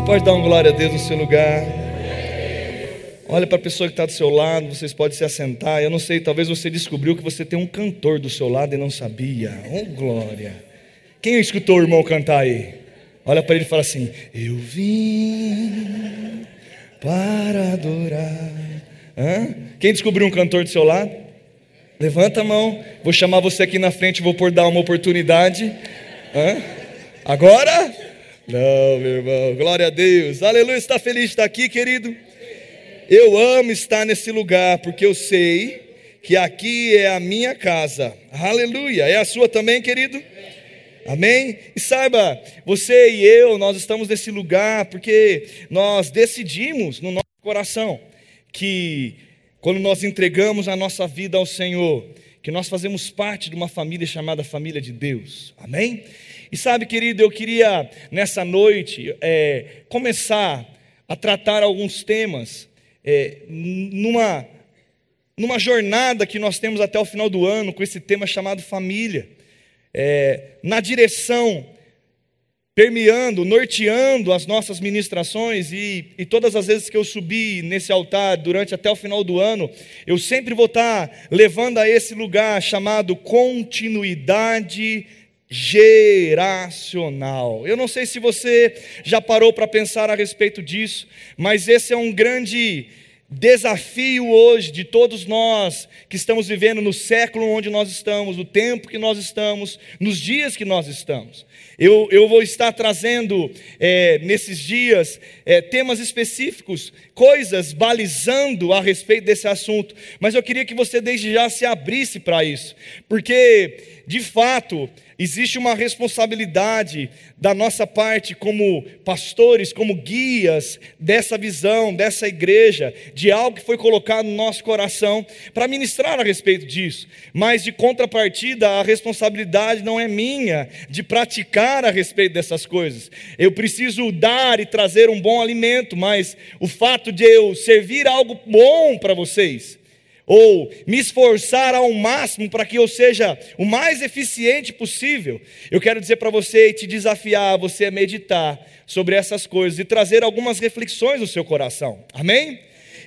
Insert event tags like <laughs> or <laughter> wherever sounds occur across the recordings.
Você pode dar uma glória a Deus no seu lugar. Olha para a pessoa que está do seu lado, vocês podem se assentar. Eu não sei, talvez você descobriu que você tem um cantor do seu lado e não sabia. Oh, glória. Quem escutou o irmão cantar aí? Olha para ele e fala assim: Eu vim para adorar. Hã? Quem descobriu um cantor do seu lado? Levanta a mão. Vou chamar você aqui na frente, vou por dar uma oportunidade. Hã? Agora? Não, meu irmão. Glória a Deus. Aleluia. Está feliz de estar aqui, querido? Eu amo estar nesse lugar, porque eu sei que aqui é a minha casa. Aleluia. É a sua também, querido? Amém? E saiba, você e eu, nós estamos nesse lugar porque nós decidimos no nosso coração que quando nós entregamos a nossa vida ao Senhor, que nós fazemos parte de uma família chamada família de Deus. Amém? E sabe, querido, eu queria nessa noite é, começar a tratar alguns temas é, numa, numa jornada que nós temos até o final do ano com esse tema chamado família, é, na direção, permeando, norteando as nossas ministrações, e, e todas as vezes que eu subi nesse altar durante até o final do ano, eu sempre vou estar levando a esse lugar chamado continuidade geracional. Eu não sei se você já parou para pensar a respeito disso, mas esse é um grande desafio hoje de todos nós que estamos vivendo no século onde nós estamos, no tempo que nós estamos, nos dias que nós estamos. Eu, eu vou estar trazendo é, nesses dias é, temas específicos, coisas balizando a respeito desse assunto, mas eu queria que você desde já se abrisse para isso, porque de fato existe uma responsabilidade da nossa parte como pastores, como guias dessa visão, dessa igreja, de algo que foi colocado no nosso coração para ministrar a respeito disso. Mas de contrapartida, a responsabilidade não é minha de praticar a respeito dessas coisas. Eu preciso dar e trazer um bom alimento, mas o fato de eu servir algo bom para vocês, ou me esforçar ao máximo para que eu seja o mais eficiente possível. Eu quero dizer para você e te desafiar a você meditar sobre essas coisas e trazer algumas reflexões no seu coração. Amém?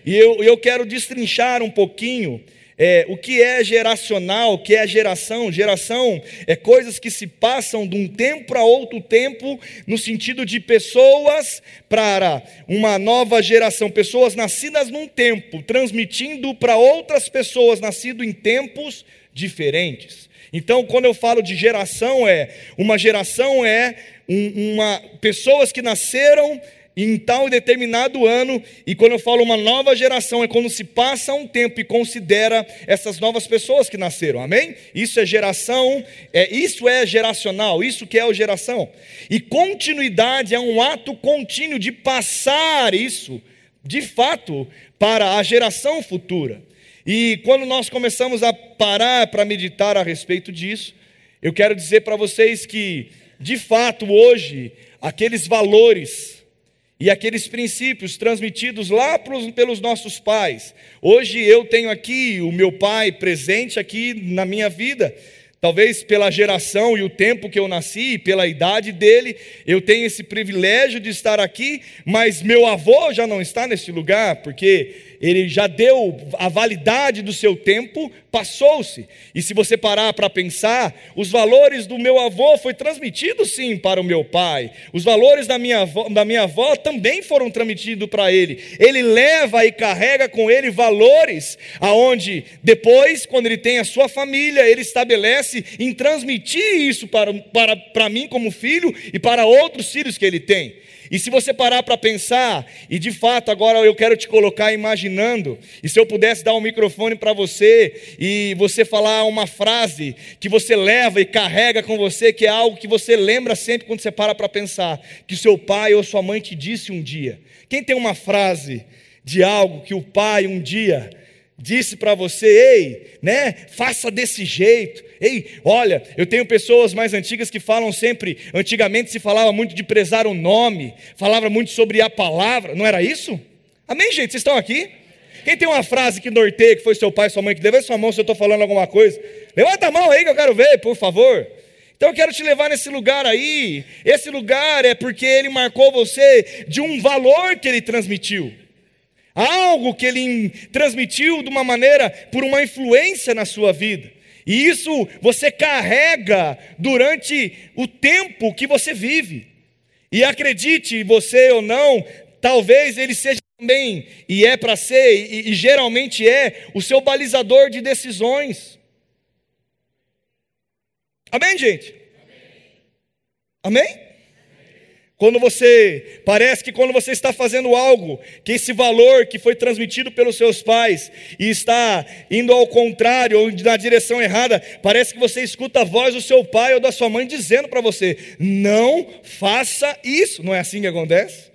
E eu, eu quero destrinchar um pouquinho é, o que é geracional, o que é geração? Geração é coisas que se passam de um tempo para outro tempo, no sentido de pessoas para uma nova geração, pessoas nascidas num tempo, transmitindo para outras pessoas nascidas em tempos diferentes. Então, quando eu falo de geração, é uma geração é um, uma pessoas que nasceram em tal determinado ano, e quando eu falo uma nova geração, é quando se passa um tempo e considera essas novas pessoas que nasceram, amém? Isso é geração, é, isso é geracional, isso que é o geração. E continuidade é um ato contínuo de passar isso, de fato, para a geração futura. E quando nós começamos a parar para meditar a respeito disso, eu quero dizer para vocês que, de fato, hoje, aqueles valores, e aqueles princípios transmitidos lá pelos nossos pais. Hoje eu tenho aqui o meu pai presente aqui na minha vida. Talvez pela geração e o tempo que eu nasci, pela idade dele, eu tenho esse privilégio de estar aqui, mas meu avô já não está nesse lugar, porque ele já deu a validade do seu tempo, passou-se. E se você parar para pensar, os valores do meu avô foi transmitido sim para o meu pai. Os valores da minha avó, da minha avó também foram transmitidos para ele. Ele leva e carrega com ele valores aonde depois, quando ele tem a sua família, ele estabelece em transmitir isso para, para, para mim como filho e para outros filhos que ele tem. E se você parar para pensar, e de fato agora eu quero te colocar imaginando, e se eu pudesse dar um microfone para você e você falar uma frase que você leva e carrega com você, que é algo que você lembra sempre quando você para para pensar, que seu pai ou sua mãe te disse um dia. Quem tem uma frase de algo que o pai um dia disse para você, ei, né, faça desse jeito. Ei, olha, eu tenho pessoas mais antigas que falam sempre, antigamente se falava muito de prezar o nome, falava muito sobre a palavra, não era isso? Amém, gente? Vocês estão aqui? Quem tem uma frase que norteia, que foi seu pai, sua mãe, que levanta sua mão se eu estou falando alguma coisa. Levanta a mão aí que eu quero ver, por favor. Então eu quero te levar nesse lugar aí. Esse lugar é porque ele marcou você de um valor que ele transmitiu. Algo que ele transmitiu de uma maneira, por uma influência na sua vida. E isso você carrega durante o tempo que você vive. E acredite, você ou não, talvez ele seja também, e é para ser, e, e geralmente é, o seu balizador de decisões. Amém, gente? Amém? Quando você, parece que quando você está fazendo algo, que esse valor que foi transmitido pelos seus pais e está indo ao contrário ou na direção errada, parece que você escuta a voz do seu pai ou da sua mãe dizendo para você: não faça isso. Não é assim que acontece?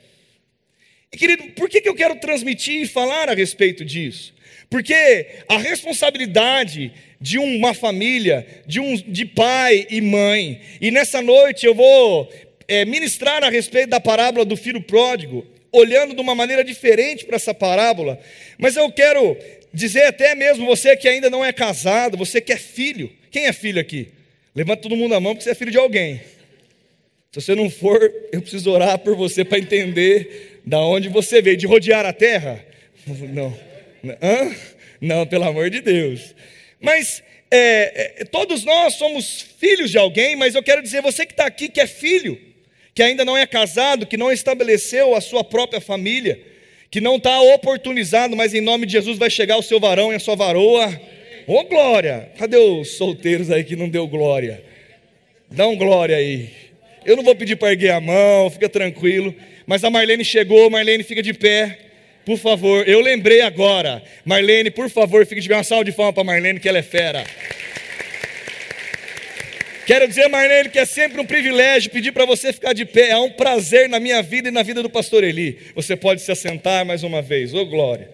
E querido, por que, que eu quero transmitir e falar a respeito disso? Porque a responsabilidade de uma família, de, um, de pai e mãe, e nessa noite eu vou é, ministrar a respeito da parábola do filho pródigo, olhando de uma maneira diferente para essa parábola, mas eu quero dizer até mesmo você que ainda não é casado, você que é filho, quem é filho aqui? Levanta todo mundo a mão porque você é filho de alguém. Se você não for, eu preciso orar por você para entender da onde você veio, de rodear a terra? <laughs> Não. Hã? Não, pelo amor de Deus. Mas é, é, todos nós somos filhos de alguém, mas eu quero dizer, você que está aqui, que é filho, que ainda não é casado, que não estabeleceu a sua própria família, que não está oportunizado, mas em nome de Jesus vai chegar o seu varão e a sua varoa. Ô oh, glória! Cadê os solteiros aí que não deu glória? Dá um glória aí. Eu não vou pedir para erguer a mão, fica tranquilo. Mas a Marlene chegou, Marlene fica de pé. Por favor, eu lembrei agora. Marlene, por favor, fique de pé. Uma salva de palmas para Marlene, que ela é fera. Quero dizer, Marlene, que é sempre um privilégio pedir para você ficar de pé. É um prazer na minha vida e na vida do pastor Eli. Você pode se assentar mais uma vez. Ô, oh, glória.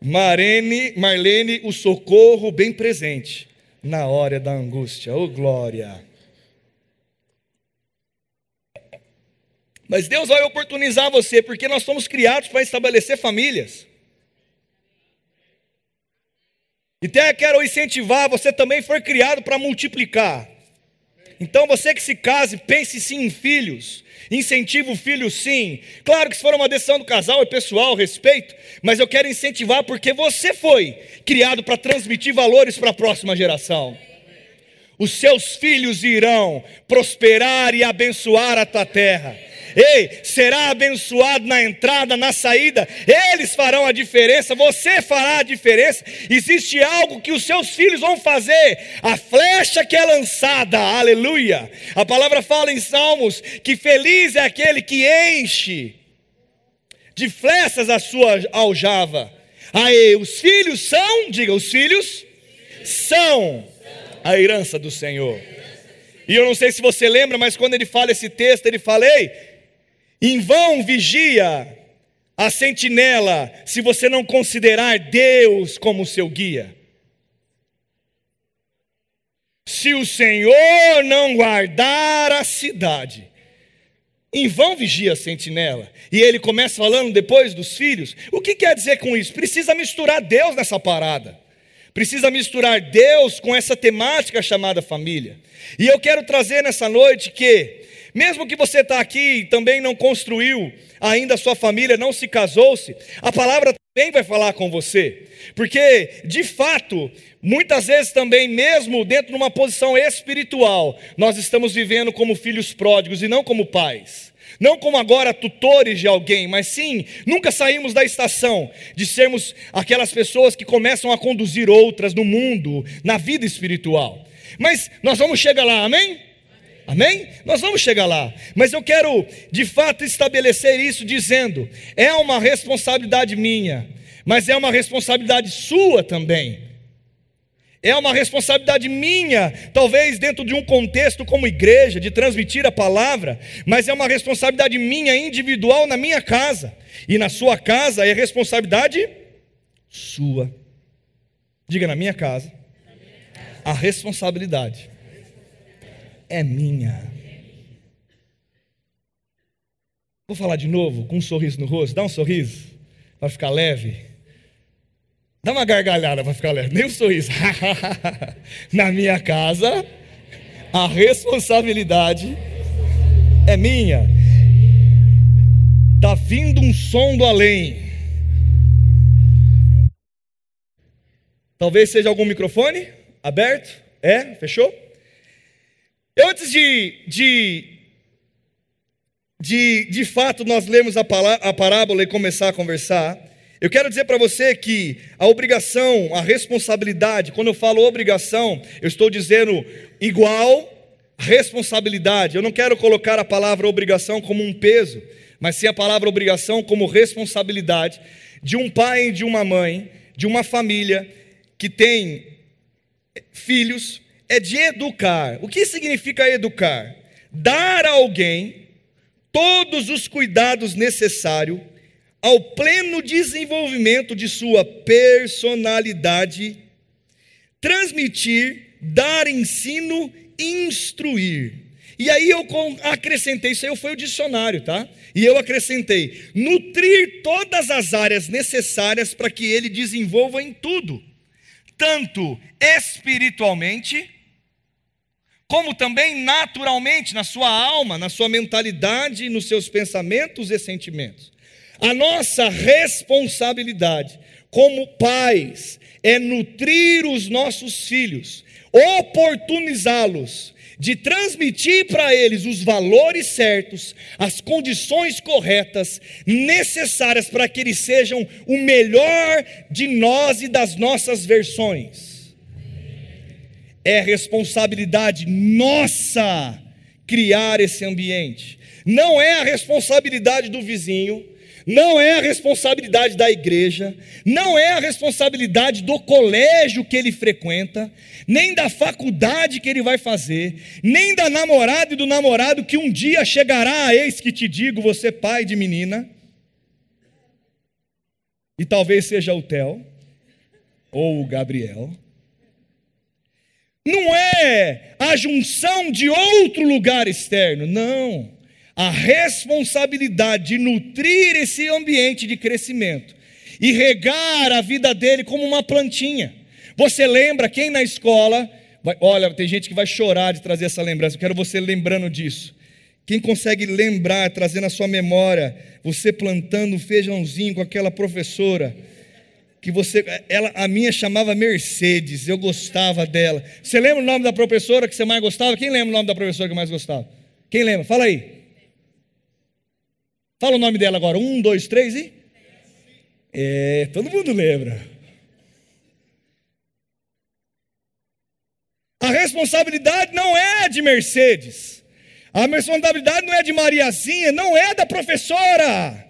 Marlene, Marlene, o socorro bem presente na hora da angústia. Ô, oh, glória. Mas Deus vai oportunizar você, porque nós somos criados para estabelecer famílias. E até quero incentivar, você também foi criado para multiplicar. Então você que se case, pense sim em filhos. Incentiva o filho sim. Claro que se for uma decisão do casal é pessoal, respeito, mas eu quero incentivar porque você foi criado para transmitir valores para a próxima geração. Os seus filhos irão prosperar e abençoar a tua terra Ei, será abençoado na entrada, na saída. Eles farão a diferença, você fará a diferença. Existe algo que os seus filhos vão fazer. A flecha que é lançada, aleluia. A palavra fala em Salmos que feliz é aquele que enche de flechas a sua aljava. Aí, os filhos são, diga, os filhos são a herança do Senhor. E eu não sei se você lembra, mas quando ele fala esse texto, ele fala: Ei, em vão vigia a sentinela, se você não considerar Deus como seu guia. Se o Senhor não guardar a cidade, em vão vigia a sentinela. E ele começa falando depois dos filhos. O que quer dizer com isso? Precisa misturar Deus nessa parada. Precisa misturar Deus com essa temática chamada família. E eu quero trazer nessa noite que mesmo que você está aqui e também não construiu ainda a sua família, não se casou-se, a palavra também vai falar com você. Porque, de fato, muitas vezes também, mesmo dentro de uma posição espiritual, nós estamos vivendo como filhos pródigos e não como pais. Não como agora tutores de alguém, mas sim, nunca saímos da estação de sermos aquelas pessoas que começam a conduzir outras no mundo, na vida espiritual. Mas nós vamos chegar lá, amém? Amém? Nós vamos chegar lá, mas eu quero de fato estabelecer isso dizendo: é uma responsabilidade minha, mas é uma responsabilidade sua também. É uma responsabilidade minha, talvez dentro de um contexto como igreja, de transmitir a palavra, mas é uma responsabilidade minha individual na minha casa, e na sua casa é responsabilidade sua. Diga na minha casa, a responsabilidade é minha. Vou falar de novo, com um sorriso no rosto. Dá um sorriso para ficar leve. Dá uma gargalhada para ficar leve. Nem um sorriso. <laughs> Na minha casa, A responsabilidade é minha. Tá vindo um som do além. Talvez seja algum microfone aberto? É? Fechou? Antes de, de, de, de fato, nós lemos a, a parábola e começar a conversar, eu quero dizer para você que a obrigação, a responsabilidade, quando eu falo obrigação, eu estou dizendo igual responsabilidade. Eu não quero colocar a palavra obrigação como um peso, mas sim a palavra obrigação como responsabilidade de um pai e de uma mãe, de uma família que tem filhos, é de educar. O que significa educar? Dar a alguém todos os cuidados necessários ao pleno desenvolvimento de sua personalidade, transmitir, dar ensino, instruir. E aí eu acrescentei, isso aí foi o dicionário, tá? E eu acrescentei: nutrir todas as áreas necessárias para que ele desenvolva em tudo, tanto espiritualmente, como também naturalmente, na sua alma, na sua mentalidade, nos seus pensamentos e sentimentos. A nossa responsabilidade como pais é nutrir os nossos filhos, oportunizá-los de transmitir para eles os valores certos, as condições corretas, necessárias para que eles sejam o melhor de nós e das nossas versões. É responsabilidade nossa criar esse ambiente, não é a responsabilidade do vizinho, não é a responsabilidade da igreja, não é a responsabilidade do colégio que ele frequenta, nem da faculdade que ele vai fazer, nem da namorada e do namorado que um dia chegará a eis que te digo, você pai de menina, e talvez seja o Theo ou o Gabriel. Não é a junção de outro lugar externo, não a responsabilidade de nutrir esse ambiente de crescimento e regar a vida dele como uma plantinha. Você lembra quem na escola, vai, olha, tem gente que vai chorar de trazer essa lembrança, eu quero você lembrando disso. Quem consegue lembrar, trazer na sua memória, você plantando feijãozinho com aquela professora, que você, ela, a minha chamava Mercedes, eu gostava dela. Você lembra o nome da professora que você mais gostava? Quem lembra o nome da professora que mais gostava? Quem lembra? Fala aí. Fala o nome dela agora. Um, dois, três e. É, todo mundo lembra. A responsabilidade não é de Mercedes. A responsabilidade não é de Mariazinha, não é da professora.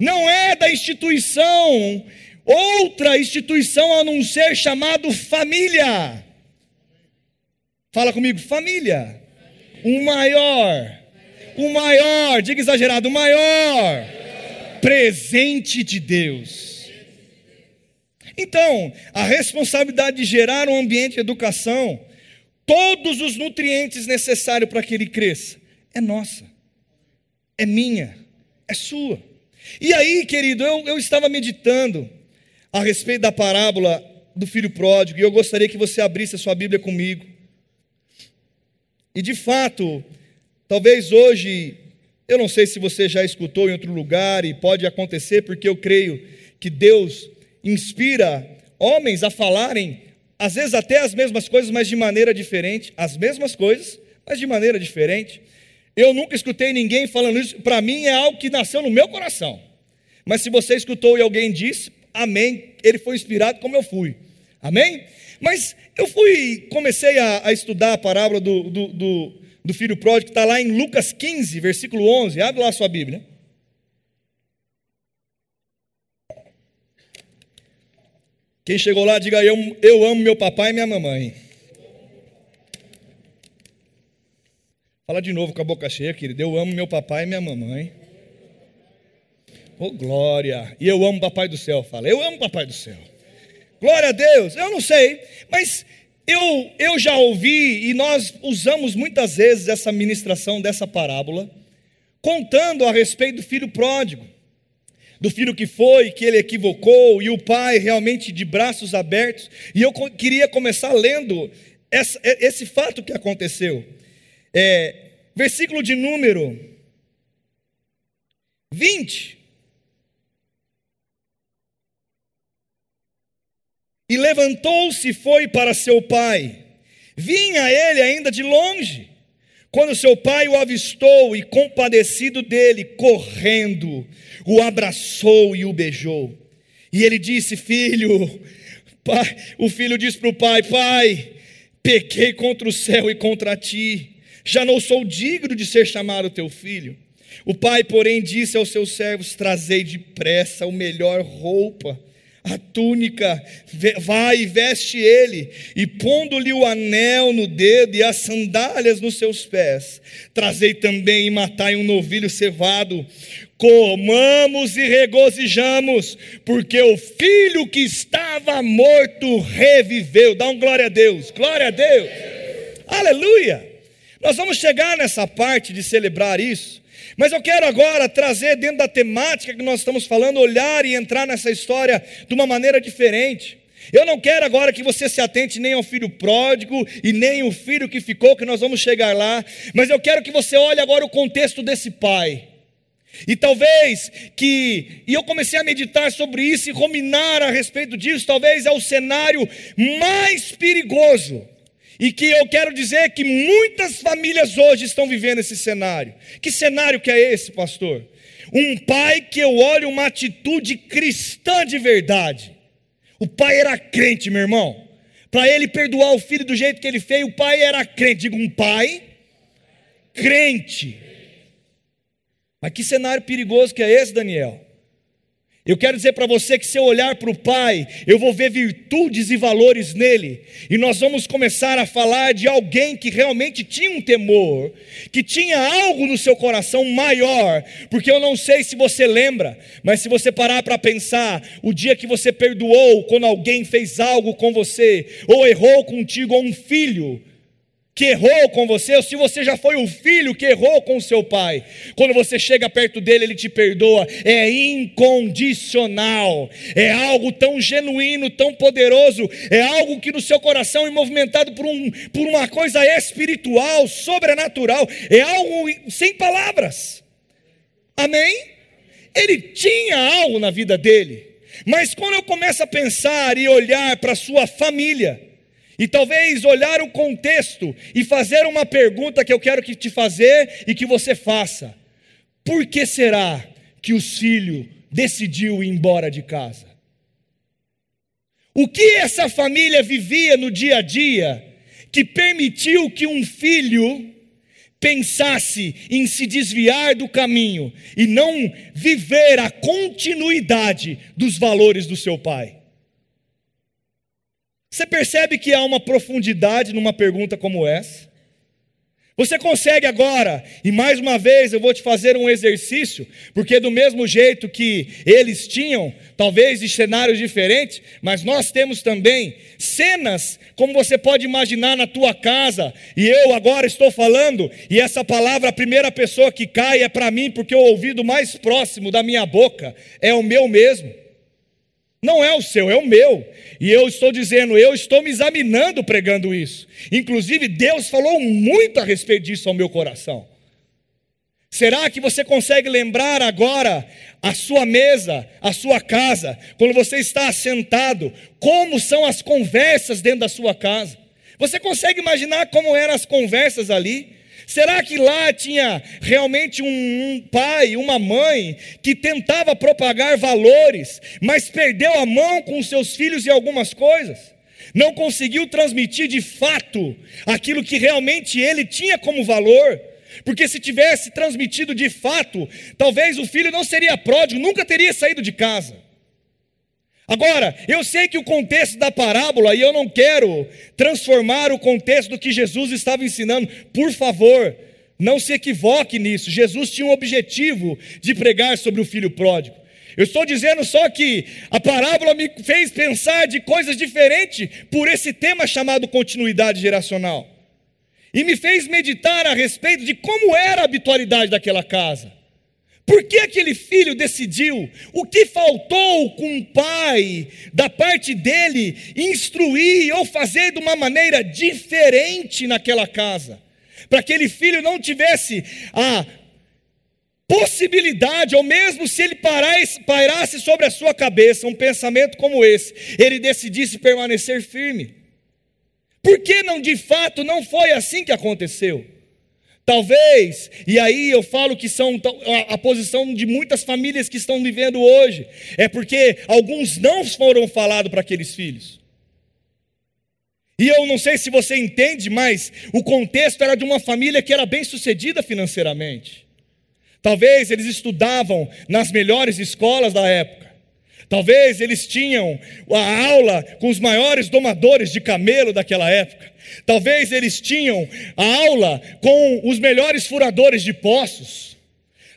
Não é da instituição, outra instituição a não ser chamado família. Fala comigo, família. O maior o maior, diga exagerado, o maior presente de Deus. Então, a responsabilidade de gerar um ambiente de educação, todos os nutrientes necessários para que ele cresça, é nossa, é minha, é sua. E aí, querido, eu, eu estava meditando a respeito da parábola do filho pródigo, e eu gostaria que você abrisse a sua Bíblia comigo. E de fato, Talvez hoje, eu não sei se você já escutou em outro lugar e pode acontecer, porque eu creio que Deus inspira homens a falarem, às vezes até as mesmas coisas, mas de maneira diferente. As mesmas coisas, mas de maneira diferente. Eu nunca escutei ninguém falando isso, para mim é algo que nasceu no meu coração. Mas se você escutou e alguém disse, amém, ele foi inspirado como eu fui. Amém? Mas eu fui, comecei a, a estudar a parábola do, do, do do filho pródigo, que está lá em Lucas 15, versículo 11. Abre lá a sua Bíblia. Quem chegou lá, diga eu, eu amo meu papai e minha mamãe. Fala de novo com a boca cheia, querido. Eu amo meu papai e minha mamãe. Oh, glória. E eu amo o papai do céu. Fala, eu amo o papai do céu. Glória a Deus. Eu não sei, mas eu, eu já ouvi e nós usamos muitas vezes essa ministração dessa parábola, contando a respeito do filho pródigo, do filho que foi, que ele equivocou, e o pai realmente de braços abertos. E eu queria começar lendo essa, esse fato que aconteceu. É, versículo de número 20. E levantou-se e foi para seu pai. Vinha ele ainda de longe. Quando seu pai o avistou e compadecido dele, correndo, o abraçou e o beijou. E ele disse: Filho, pai, o filho disse para o pai: Pai, pequei contra o céu e contra ti, já não sou digno de ser chamado teu filho. O pai, porém, disse aos seus servos: Trazei depressa o melhor roupa a túnica, vai e veste ele, e pondo-lhe o anel no dedo e as sandálias nos seus pés, trazei também e matai um novilho cevado, comamos e regozijamos, porque o filho que estava morto reviveu. Dá um glória a Deus, glória a Deus, aleluia. Nós vamos chegar nessa parte de celebrar isso. Mas eu quero agora trazer dentro da temática que nós estamos falando, olhar e entrar nessa história de uma maneira diferente. Eu não quero agora que você se atente nem ao filho pródigo e nem o filho que ficou, que nós vamos chegar lá, mas eu quero que você olhe agora o contexto desse pai. E talvez que, e eu comecei a meditar sobre isso e ruminar a respeito disso, talvez é o cenário mais perigoso e que eu quero dizer que muitas famílias hoje estão vivendo esse cenário. Que cenário que é esse, pastor? Um pai que eu olho uma atitude cristã de verdade. O pai era crente, meu irmão. Para ele perdoar o filho do jeito que ele fez, o pai era crente. Digo, um pai crente. Mas que cenário perigoso que é esse, Daniel? Eu quero dizer para você que se eu olhar para o Pai, eu vou ver virtudes e valores nele, e nós vamos começar a falar de alguém que realmente tinha um temor, que tinha algo no seu coração maior, porque eu não sei se você lembra, mas se você parar para pensar, o dia que você perdoou quando alguém fez algo com você, ou errou contigo, ou um filho, que errou com você, ou se você já foi o filho que errou com seu pai, quando você chega perto dele, ele te perdoa, é incondicional, é algo tão genuíno, tão poderoso, é algo que no seu coração é movimentado por, um, por uma coisa espiritual, sobrenatural, é algo sem palavras, amém? Ele tinha algo na vida dele, mas quando eu começo a pensar e olhar para sua família, e talvez olhar o contexto e fazer uma pergunta que eu quero que te fazer e que você faça. Por que será que o filho decidiu ir embora de casa? O que essa família vivia no dia a dia que permitiu que um filho pensasse em se desviar do caminho e não viver a continuidade dos valores do seu pai? Você percebe que há uma profundidade numa pergunta como essa? Você consegue agora, e mais uma vez eu vou te fazer um exercício, porque do mesmo jeito que eles tinham, talvez de cenários diferentes, mas nós temos também cenas, como você pode imaginar na tua casa, e eu agora estou falando, e essa palavra, a primeira pessoa que cai é para mim, porque o ouvido mais próximo da minha boca é o meu mesmo. Não é o seu, é o meu. E eu estou dizendo, eu estou me examinando pregando isso. Inclusive, Deus falou muito a respeito disso ao meu coração. Será que você consegue lembrar agora a sua mesa, a sua casa, quando você está assentado, como são as conversas dentro da sua casa? Você consegue imaginar como eram as conversas ali? Será que lá tinha realmente um, um, pai, uma mãe que tentava propagar valores, mas perdeu a mão com seus filhos em algumas coisas? Não conseguiu transmitir de fato aquilo que realmente ele tinha como valor? Porque se tivesse transmitido de fato, talvez o filho não seria pródigo, nunca teria saído de casa. Agora, eu sei que o contexto da parábola, e eu não quero transformar o contexto do que Jesus estava ensinando, por favor, não se equivoque nisso. Jesus tinha um objetivo de pregar sobre o filho pródigo. Eu estou dizendo só que a parábola me fez pensar de coisas diferentes por esse tema chamado continuidade geracional. E me fez meditar a respeito de como era a habitualidade daquela casa. Por que aquele filho decidiu? O que faltou com o pai, da parte dele, instruir ou fazer de uma maneira diferente naquela casa? Para que aquele filho não tivesse a possibilidade, ou mesmo se ele pairasse sobre a sua cabeça um pensamento como esse, ele decidisse permanecer firme. Por que não de fato não foi assim que aconteceu? Talvez, e aí eu falo que são a, posição de muitas famílias que estão vivendo hoje, é porque alguns não foram falados para aqueles filhos. E eu não sei se você entende, mas o contexto era de uma família que era bem sucedida financeiramente. Talvez eles estudavam nas melhores escolas da época. Talvez eles tinham a aula com os maiores domadores de camelo daquela época. Talvez eles tinham a aula com os melhores furadores de poços.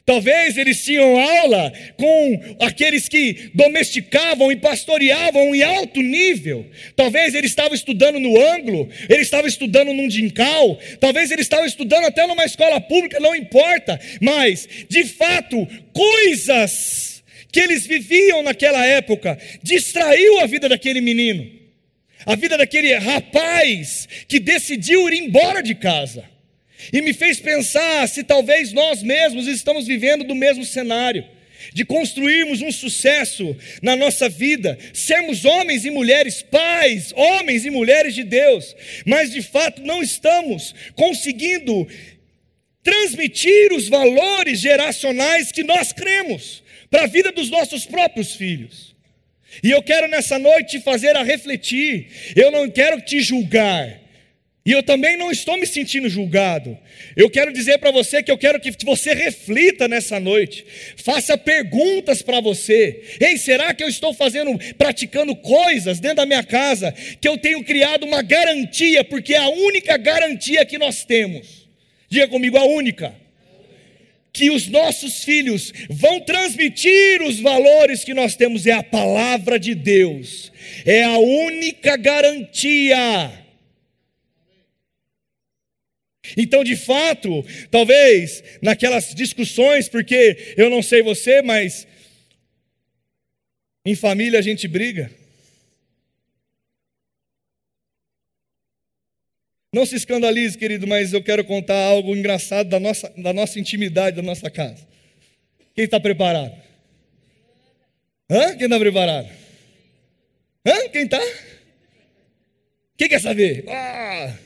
Talvez eles tinham aula com aqueles que domesticavam e pastoreavam em alto nível. Talvez ele estava estudando no ângulo, ele estava estudando num dincal, talvez ele estava estudando até numa escola pública, não importa. Mas, de fato, coisas que eles viviam naquela época distraiu a vida daquele menino, a vida daquele rapaz que decidiu ir embora de casa. E me fez pensar se talvez nós mesmos estamos vivendo do mesmo cenário, de construirmos um sucesso na nossa vida, sermos homens e mulheres, pais, homens e mulheres de Deus, mas de fato não estamos conseguindo transmitir os valores geracionais que nós cremos para a vida dos nossos próprios filhos. E eu quero nessa noite te fazer a refletir, eu não quero te julgar, e eu também não estou me sentindo julgado. Eu quero dizer para você que eu quero que você reflita nessa noite. Faça perguntas para você. Ei, será que eu estou fazendo, praticando coisas dentro da minha casa que eu tenho criado uma garantia, porque é a única garantia que nós temos. Diga comigo, a única que os nossos filhos vão transmitir os valores que nós temos é a palavra de Deus, é a única garantia. Então, de fato, talvez naquelas discussões, porque eu não sei você, mas em família a gente briga. Não se escandalize, querido, mas eu quero contar algo engraçado da nossa, da nossa intimidade, da nossa casa. Quem está preparado? Hã? Quem está preparado? Hã? Quem está? Quem quer saber? Ah!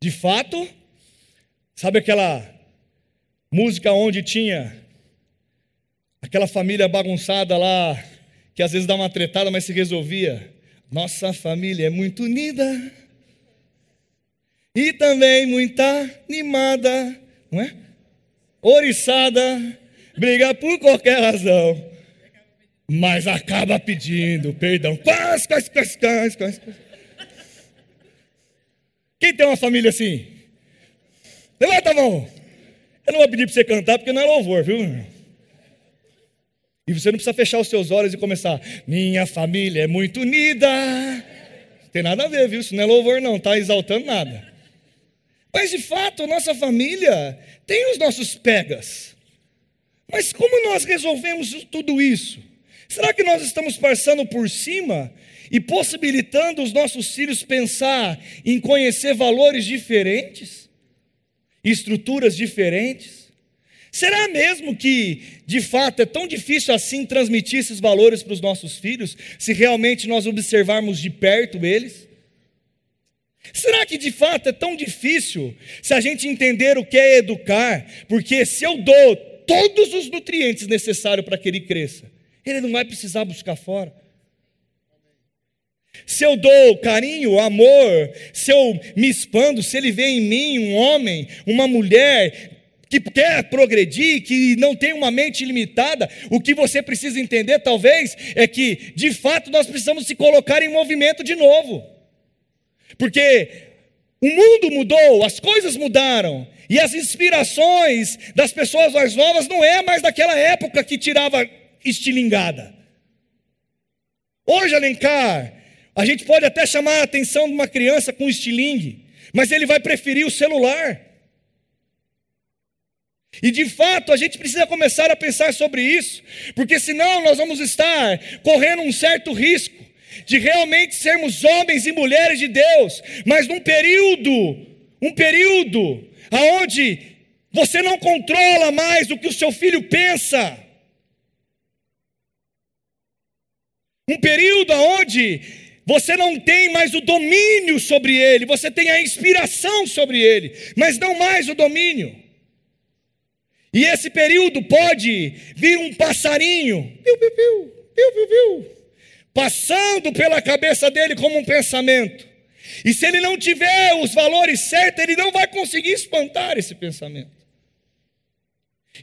De fato, sabe aquela música onde tinha aquela família bagunçada lá, que às vezes dá uma tretada, mas se resolvia? Nossa família é muito unida e também muita animada, não é? Oriçada, briga por qualquer razão, mas acaba pedindo perdão. Quais, quais, quais, quais, quais. Quem tem uma família assim? Levanta a mão. Eu não vou pedir para você cantar porque não é louvor, viu? E você não precisa fechar os seus olhos e começar. Minha família é muito unida. Tem nada a ver, viu? Isso não é louvor, não. Está exaltando nada. Mas de fato, a nossa família tem os nossos pegas. Mas como nós resolvemos tudo isso? Será que nós estamos passando por cima e possibilitando os nossos filhos pensar em conhecer valores diferentes, estruturas diferentes? Será mesmo que, de fato, é tão difícil assim transmitir esses valores para os nossos filhos, se realmente nós observarmos de perto eles? Será que de fato é tão difícil se a gente entender o que é educar? Porque se eu dou todos os nutrientes necessários para que ele cresça, ele não vai precisar buscar fora. Se eu dou carinho, amor, se eu me expando, se ele vê em mim um homem, uma mulher que quer progredir, que não tem uma mente limitada, o que você precisa entender talvez é que, de fato, nós precisamos se colocar em movimento de novo. Porque o mundo mudou, as coisas mudaram, e as inspirações das pessoas mais novas não é mais daquela época que tirava estilingada. Hoje, Alencar, a gente pode até chamar a atenção de uma criança com estilingue, mas ele vai preferir o celular. E de fato a gente precisa começar a pensar sobre isso, porque senão nós vamos estar correndo um certo risco de realmente sermos homens e mulheres de Deus, mas num período, um período aonde você não controla mais o que o seu filho pensa. Um período onde você não tem mais o domínio sobre ele, você tem a inspiração sobre ele, mas não mais o domínio. E esse período pode vir um passarinho, piu, piu, piu, piu, piu, piu, passando pela cabeça dele como um pensamento. E se ele não tiver os valores certos, ele não vai conseguir espantar esse pensamento.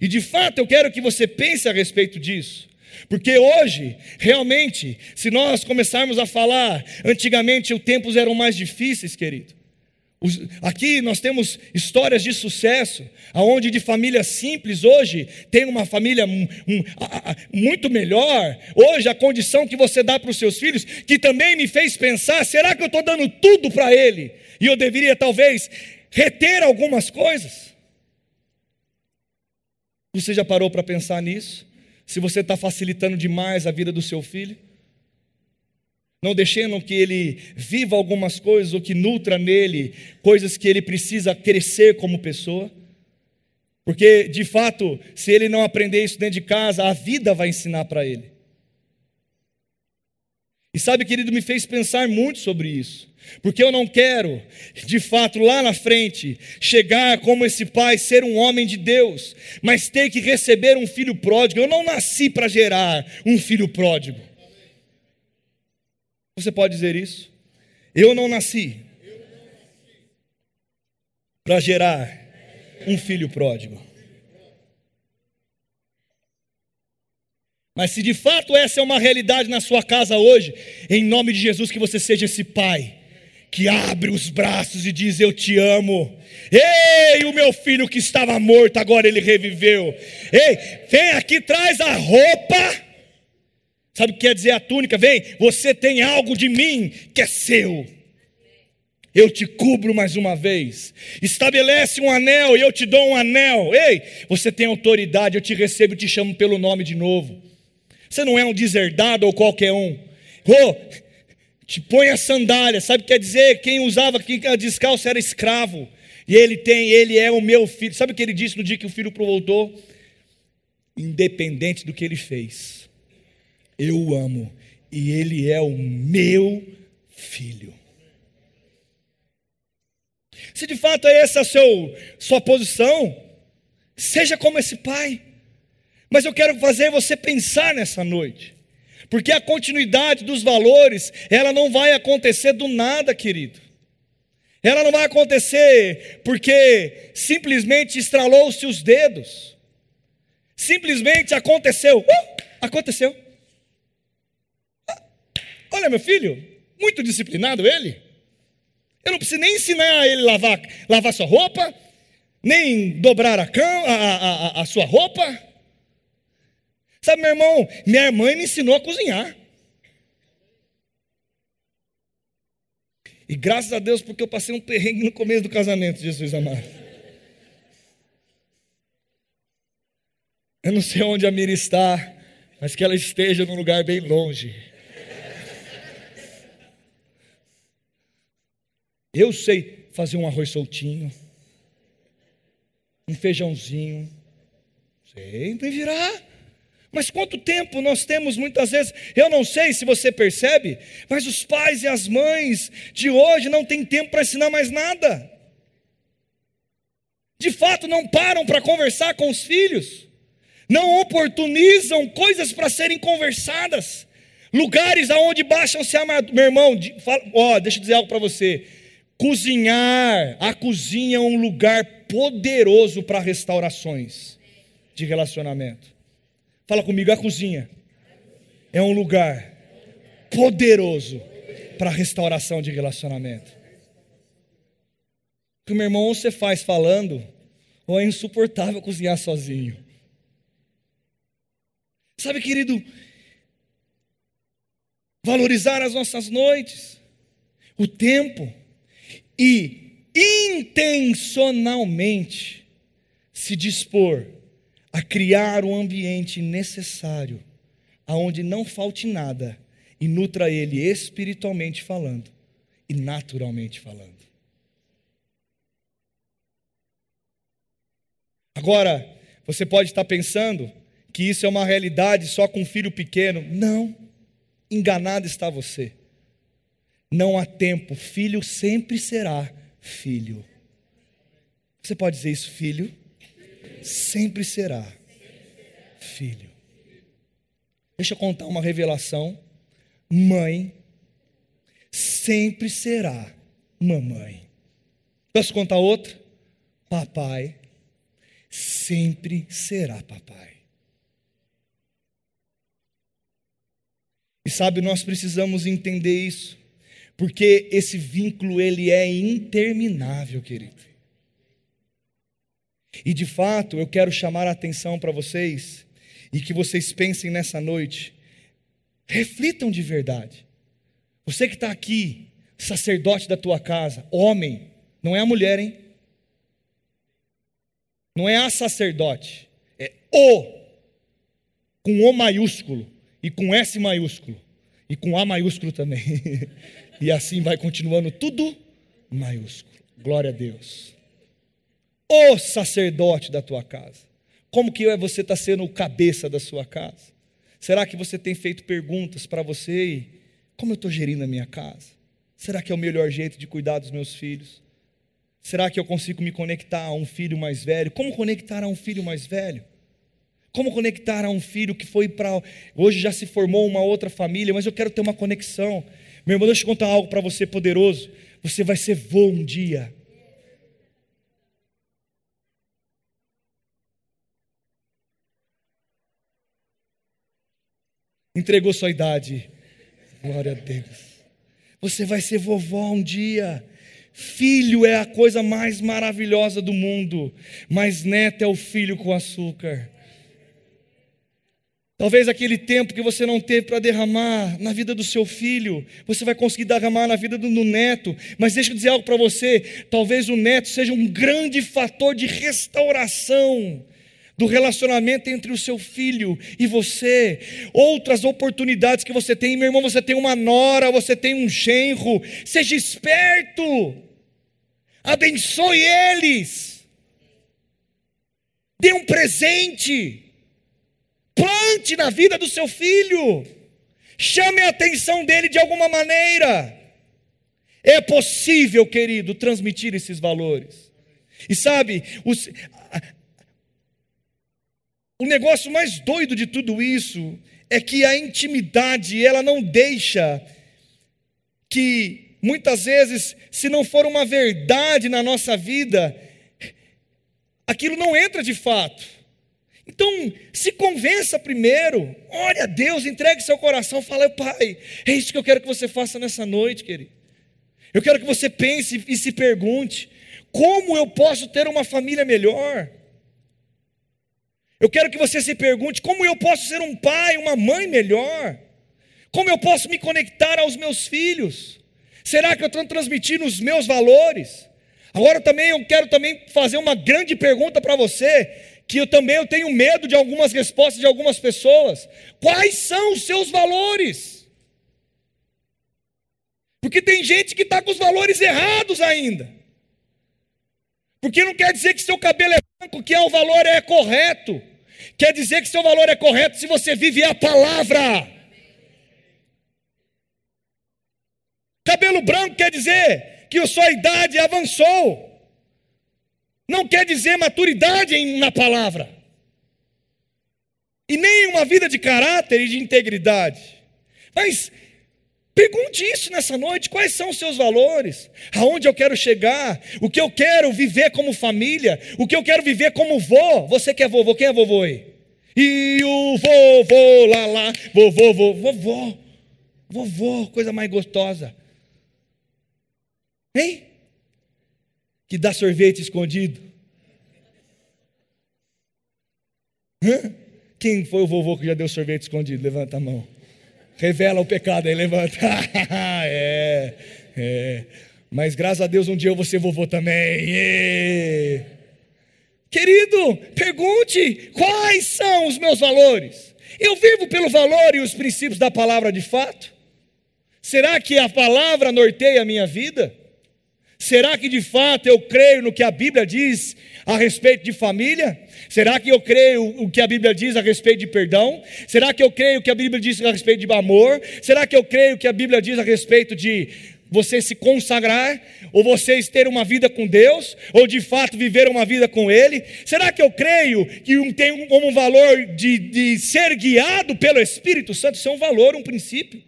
E de fato eu quero que você pense a respeito disso. Porque hoje, realmente, se nós começarmos a falar, antigamente os tempos eram mais difíceis, querido. Aqui nós temos histórias de sucesso, aonde de família simples hoje tem uma família muito melhor. Hoje a condição que você dá para os seus filhos, que também me fez pensar: será que eu estou dando tudo para ele? E eu deveria talvez reter algumas coisas? Você já parou para pensar nisso? Se você está facilitando demais a vida do seu filho? Não deixando que ele viva algumas coisas ou que nutra nele coisas que ele precisa crescer como pessoa. Porque, de fato, se ele não aprender isso dentro de casa, a vida vai ensinar para ele. E sabe, querido, me fez pensar muito sobre isso. Porque eu não quero, de fato, lá na frente, chegar como esse pai, ser um homem de Deus, mas ter que receber um filho pródigo. Eu não nasci para gerar um filho pródigo. Você pode dizer isso? Eu não nasci para gerar um filho pródigo. Mas se de fato essa é uma realidade na sua casa hoje, em nome de Jesus, que você seja esse pai que abre os braços e diz: Eu te amo. Ei, o meu filho que estava morto, agora ele reviveu. Ei, vem aqui, traz a roupa Sabe o que quer dizer a túnica? Vem, você tem algo de mim que é seu. Eu te cubro mais uma vez. Estabelece um anel e eu te dou um anel. Ei, você tem autoridade, eu te recebo e te chamo pelo nome de novo. Você não é um deserdado ou qualquer um. Oh, te põe a sandália. Sabe o que quer dizer? Quem usava quem descalço era escravo. E ele tem, ele é o meu filho. Sabe o que ele disse no dia que o filho voltou? Independente do que ele fez eu o amo e ele é o meu filho. Se de fato é essa a sua posição, seja como esse pai. Mas eu quero fazer você pensar nessa noite. Porque a continuidade dos valores, ela não vai acontecer do nada, querido. Ela não vai acontecer porque simplesmente estralou-se os dedos. Simplesmente aconteceu. Uh, aconteceu. Olha, meu filho, muito disciplinado ele. Eu não preciso nem ensinar ele a lavar, lavar sua roupa, nem dobrar a, a, a, a sua roupa. Sabe, meu irmão, minha mãe me ensinou a cozinhar. E graças a Deus, porque eu passei um perrengue no começo do casamento, Jesus amado. Eu não sei onde a Mira está, mas que ela esteja num lugar bem longe. Eu sei fazer um arroz soltinho, um feijãozinho, sempre virá. Mas quanto tempo nós temos muitas vezes, eu não sei se você percebe, mas os pais e as mães de hoje não têm tempo para ensinar mais nada. De fato, não param para conversar com os filhos, não oportunizam coisas para serem conversadas, lugares aonde baixam-se a meu irmão. Ó, deixa eu dizer algo para você. Cozinhar, a cozinha é um lugar poderoso para restaurações de relacionamento. Fala comigo, a cozinha é um lugar poderoso para restauração de relacionamento. Que meu irmão, ou você faz falando, ou é insuportável cozinhar sozinho. Sabe, querido, valorizar as nossas noites, o tempo e intencionalmente se dispor a criar um ambiente necessário, aonde não falte nada e nutra ele espiritualmente falando e naturalmente falando. Agora, você pode estar pensando que isso é uma realidade só com um filho pequeno. Não, enganado está você. Não há tempo, filho sempre será filho. Você pode dizer isso, filho? Sempre será filho. Deixa eu contar uma revelação. Mãe sempre será mamãe. Posso contar outra? Papai sempre será papai. E sabe, nós precisamos entender isso, porque esse vínculo ele é interminável, querido. E de fato, eu quero chamar a atenção para vocês e que vocês pensem nessa noite, reflitam de verdade. Você que está aqui, sacerdote da tua casa, homem, não é a mulher, hein? Não é a sacerdote, é o, com O maiúsculo, e com S maiúsculo, e com A maiúsculo também. <laughs> e assim vai continuando tudo maiúsculo. Glória a Deus. O sacerdote da tua casa. Como que é você está sendo o cabeça da sua casa? Será que você tem feito perguntas para você e como eu estou gerindo a minha casa? Será que é o melhor jeito de cuidar dos meus filhos? Será que eu consigo me conectar a um filho mais velho? Como conectar a um filho mais velho? Como conectar a um filho que foi para. Hoje já se formou uma outra família, mas eu quero ter uma conexão. Meu irmão, deixa eu contar algo para você poderoso. Você vai ser vô um dia. Entregou sua idade. Glória a Deus. Você vai ser vovó um dia. Filho é a coisa mais maravilhosa do mundo, mas neto é o filho com açúcar. Talvez aquele tempo que você não teve para derramar na vida do seu filho, você vai conseguir derramar na vida do, do neto. Mas deixa eu dizer algo para você: talvez o neto seja um grande fator de restauração do relacionamento entre o seu filho e você, outras oportunidades que você tem, meu irmão, você tem uma nora, você tem um genro, seja esperto, abençoe eles, dê um presente, plante na vida do seu filho, chame a atenção dele de alguma maneira. É possível, querido, transmitir esses valores. E sabe, os, o negócio mais doido de tudo isso é que a intimidade, ela não deixa que muitas vezes, se não for uma verdade na nossa vida, aquilo não entra de fato. Então, se convença primeiro, ore a Deus, entregue seu coração, fala, Pai, é isso que eu quero que você faça nessa noite, querido. Eu quero que você pense e se pergunte: como eu posso ter uma família melhor? Eu quero que você se pergunte: como eu posso ser um pai, uma mãe melhor? Como eu posso me conectar aos meus filhos? Será que eu estou transmitindo os meus valores? Agora também eu quero também fazer uma grande pergunta para você, que eu também eu tenho medo de algumas respostas de algumas pessoas. Quais são os seus valores? Porque tem gente que está com os valores errados ainda. Porque não quer dizer que seu cabelo é branco, que é o valor é correto. Quer dizer que seu valor é correto se você vive a palavra. Cabelo branco quer dizer que a sua idade avançou. Não quer dizer maturidade na palavra. E nem uma vida de caráter e de integridade. Mas Pergunte isso nessa noite: quais são os seus valores? Aonde eu quero chegar? O que eu quero viver como família? O que eu quero viver como vô? Você que é vovô, quem é vovô aí? E o vovô lá lá, vovô, vovô, vovô, vovô, coisa mais gostosa. Hein? Que dá sorvete escondido. Hã? Quem foi o vovô que já deu sorvete escondido? Levanta a mão. Revela o pecado aí, levanta. <laughs> é, é. Mas graças a Deus um dia eu vou ser vovô também. Querido, pergunte quais são os meus valores. Eu vivo pelo valor e os princípios da palavra de fato? Será que a palavra norteia a minha vida? Será que de fato eu creio no que a Bíblia diz a respeito de família? Será que eu creio o que a Bíblia diz a respeito de perdão? Será que eu creio o que a Bíblia diz a respeito de amor? Será que eu creio o que a Bíblia diz a respeito de você se consagrar, ou vocês ter uma vida com Deus, ou de fato viver uma vida com Ele? Será que eu creio que tem como valor de, de ser guiado pelo Espírito Santo? Isso é um valor, um princípio.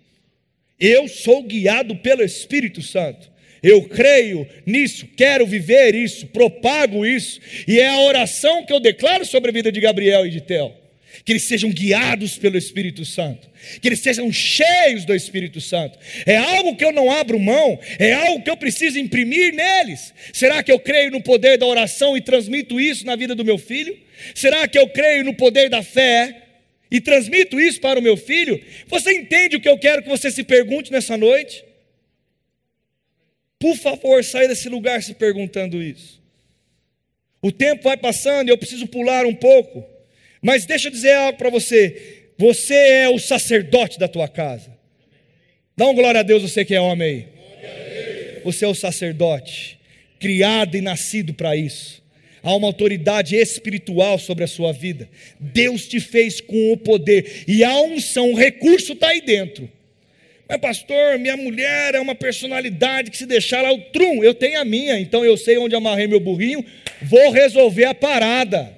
Eu sou guiado pelo Espírito Santo. Eu creio nisso, quero viver isso, propago isso, e é a oração que eu declaro sobre a vida de Gabriel e de Theo. Que eles sejam guiados pelo Espírito Santo, que eles sejam cheios do Espírito Santo. É algo que eu não abro mão, é algo que eu preciso imprimir neles. Será que eu creio no poder da oração e transmito isso na vida do meu filho? Será que eu creio no poder da fé e transmito isso para o meu filho? Você entende o que eu quero que você se pergunte nessa noite? Por favor, saia desse lugar se perguntando isso. O tempo vai passando e eu preciso pular um pouco. Mas deixa eu dizer algo para você. Você é o sacerdote da tua casa. Dá um glória a Deus, você que é homem aí. Você é o sacerdote, criado e nascido para isso. Há uma autoridade espiritual sobre a sua vida. Deus te fez com o poder. E a unção, o recurso está aí dentro. Mas, pastor, minha mulher é uma personalidade que se deixar lá o trum, eu tenho a minha, então eu sei onde amarrei meu burrinho, vou resolver a parada.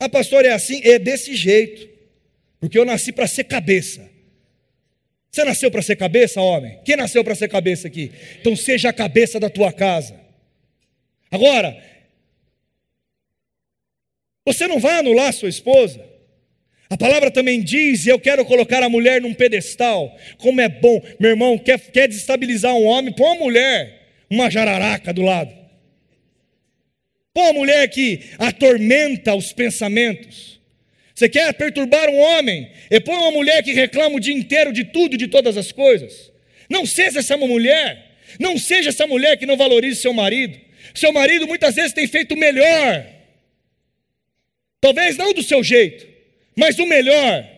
Ah, pastor é assim, é desse jeito, porque eu nasci para ser cabeça. Você nasceu para ser cabeça, homem? Quem nasceu para ser cabeça aqui? Então seja a cabeça da tua casa. Agora, você não vai anular sua esposa. A palavra também diz, e eu quero colocar a mulher num pedestal. Como é bom, meu irmão, quer, quer desestabilizar um homem, põe uma mulher, uma jararaca do lado. Põe uma mulher que atormenta os pensamentos. Você quer perturbar um homem, e põe uma mulher que reclama o dia inteiro de tudo e de todas as coisas. Não seja essa mulher, não seja essa mulher que não valorize seu marido. Seu marido muitas vezes tem feito melhor, talvez não do seu jeito, mas o melhor,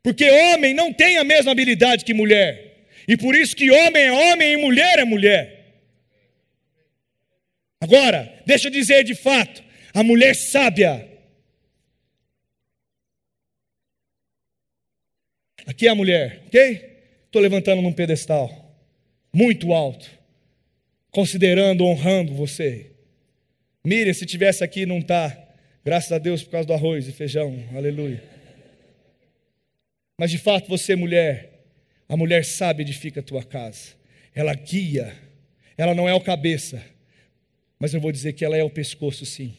porque homem não tem a mesma habilidade que mulher, e por isso que homem é homem e mulher é mulher. Agora, deixa eu dizer de fato, a mulher sábia, aqui é a mulher, ok? Estou levantando num pedestal, muito alto, considerando, honrando você. Miriam, se tivesse aqui, não está. Graças a Deus por causa do arroz e feijão, aleluia. Mas de fato, você, mulher, a mulher sabe edifica a tua casa, ela guia, ela não é o cabeça, mas eu vou dizer que ela é o pescoço, sim.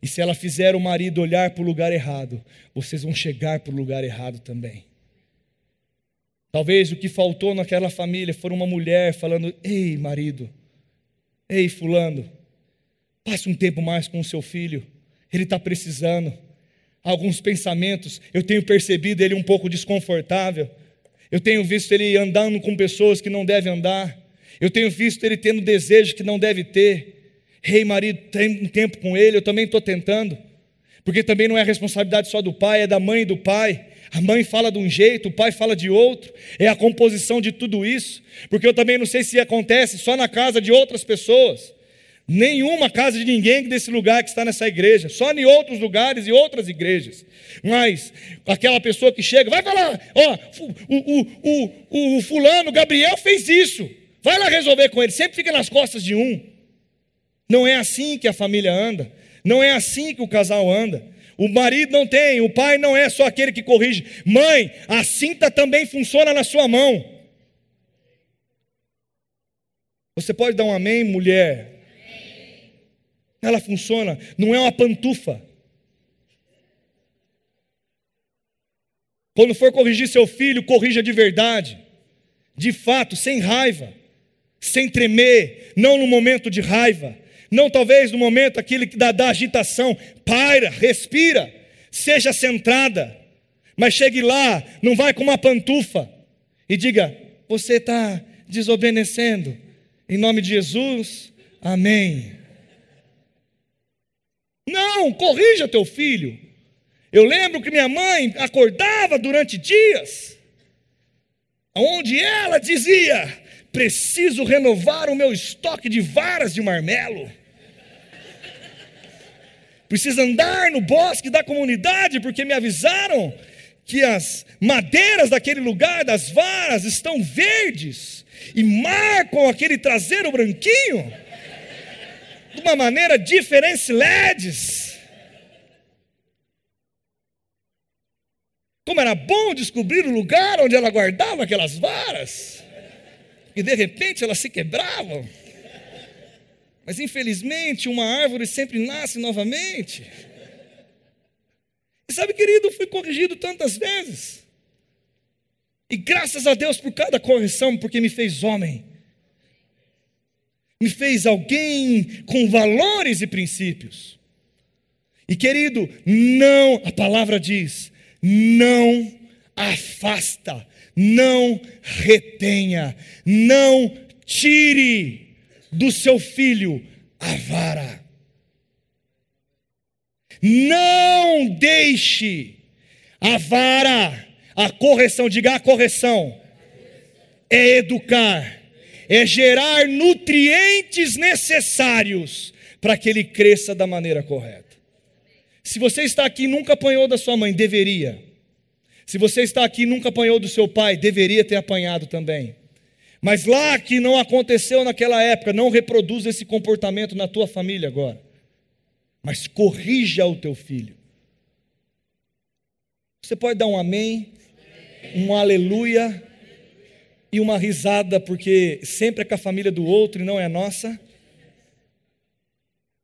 E se ela fizer o marido olhar para o lugar errado, vocês vão chegar para o lugar errado também. Talvez o que faltou naquela família for uma mulher falando: Ei, marido, ei, fulano, passe um tempo mais com o seu filho ele está precisando. Alguns pensamentos, eu tenho percebido ele um pouco desconfortável. Eu tenho visto ele andando com pessoas que não deve andar. Eu tenho visto ele tendo desejo que não deve ter. Rei hey, marido, tem um tempo com ele, eu também estou tentando. Porque também não é responsabilidade só do pai, é da mãe e do pai. A mãe fala de um jeito, o pai fala de outro. É a composição de tudo isso. Porque eu também não sei se acontece só na casa de outras pessoas. Nenhuma casa de ninguém desse lugar que está nessa igreja, só em outros lugares e outras igrejas. Mas aquela pessoa que chega, vai falar: ó, o, o, o, o, fulano, Gabriel fez isso, vai lá resolver com ele, sempre fica nas costas de um. Não é assim que a família anda, não é assim que o casal anda. O marido não tem, o pai não é só aquele que corrige. Mãe, a cinta também funciona na sua mão. Você pode dar um amém, mulher? Ela funciona, não é uma pantufa. Quando for corrigir seu filho, corrija de verdade, de fato, sem raiva, sem tremer, não no momento de raiva, não talvez no momento aquele da, da agitação. Paira, respira, seja centrada, mas chegue lá, não vai com uma pantufa e diga: Você está desobedecendo, em nome de Jesus, Amém. Não, corrija teu filho. Eu lembro que minha mãe acordava durante dias, onde ela dizia: preciso renovar o meu estoque de varas de marmelo. Preciso andar no bosque da comunidade, porque me avisaram que as madeiras daquele lugar, das varas, estão verdes e marcam aquele traseiro branquinho de uma maneira diferente, LEDs. Como era bom descobrir o lugar onde ela guardava aquelas varas, e de repente elas se quebravam. Mas infelizmente uma árvore sempre nasce novamente. E sabe, querido, fui corrigido tantas vezes. E graças a Deus por cada correção, porque me fez homem. Me fez alguém com valores e princípios. E querido, não, a palavra diz, não afasta, não retenha, não tire do seu filho a vara. Não deixe a vara, a correção, diga a correção, é educar, é gerar nutrientes necessários para que ele cresça da maneira correta. Se você está aqui e nunca apanhou da sua mãe, deveria. Se você está aqui e nunca apanhou do seu pai, deveria ter apanhado também. Mas lá que não aconteceu naquela época, não reproduz esse comportamento na tua família agora mas corrija o teu filho. Você pode dar um amém, um aleluia e uma risada, porque sempre é com a família do outro e não é a nossa.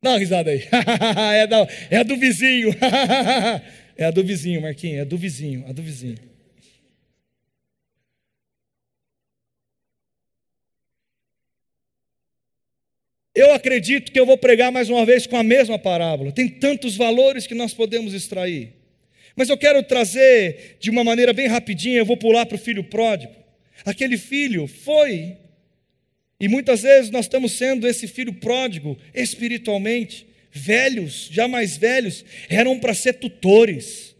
Dá uma risada aí. <laughs> é, da, é a do vizinho. <laughs> é a do vizinho, Marquinhos, é a do vizinho, a do vizinho. Eu acredito que eu vou pregar mais uma vez com a mesma parábola. Tem tantos valores que nós podemos extrair. Mas eu quero trazer de uma maneira bem rapidinha, eu vou pular para o filho pródigo. Aquele filho foi, e muitas vezes nós estamos sendo esse filho pródigo espiritualmente. Velhos, já mais velhos, eram para ser tutores.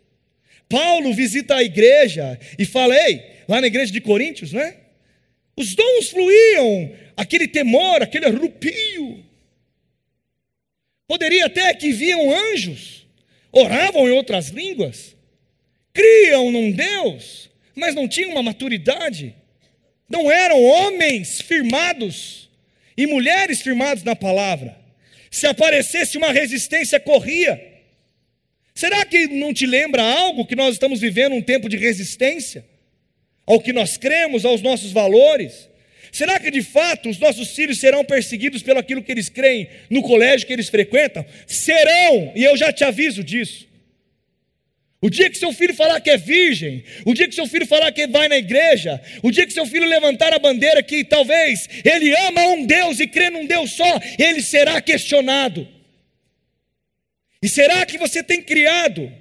Paulo visita a igreja e fala: Ei, lá na igreja de Coríntios, né? Os dons fluíam, aquele temor, aquele arrupio. Poderia até que viam anjos, oravam em outras línguas, criam num Deus, mas não tinham uma maturidade, não eram homens firmados e mulheres firmados na palavra. Se aparecesse uma resistência, corria. Será que não te lembra algo que nós estamos vivendo um tempo de resistência? Ao que nós cremos, aos nossos valores? Será que de fato os nossos filhos serão perseguidos pelo aquilo que eles creem no colégio que eles frequentam? Serão, e eu já te aviso disso. O dia que seu filho falar que é virgem, o dia que seu filho falar que vai na igreja, o dia que seu filho levantar a bandeira que talvez ele ama um Deus e crê num Deus só, ele será questionado. E será que você tem criado,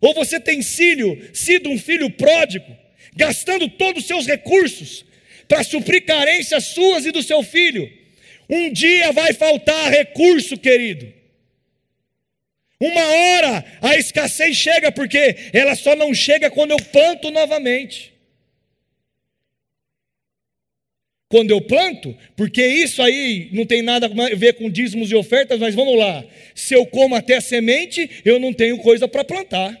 ou você tem sido, sido um filho pródigo, gastando todos os seus recursos, para suprir carências suas e do seu filho. Um dia vai faltar recurso, querido. Uma hora a escassez chega, porque ela só não chega quando eu planto novamente. Quando eu planto, porque isso aí não tem nada a ver com dízimos e ofertas, mas vamos lá. Se eu como até a semente, eu não tenho coisa para plantar.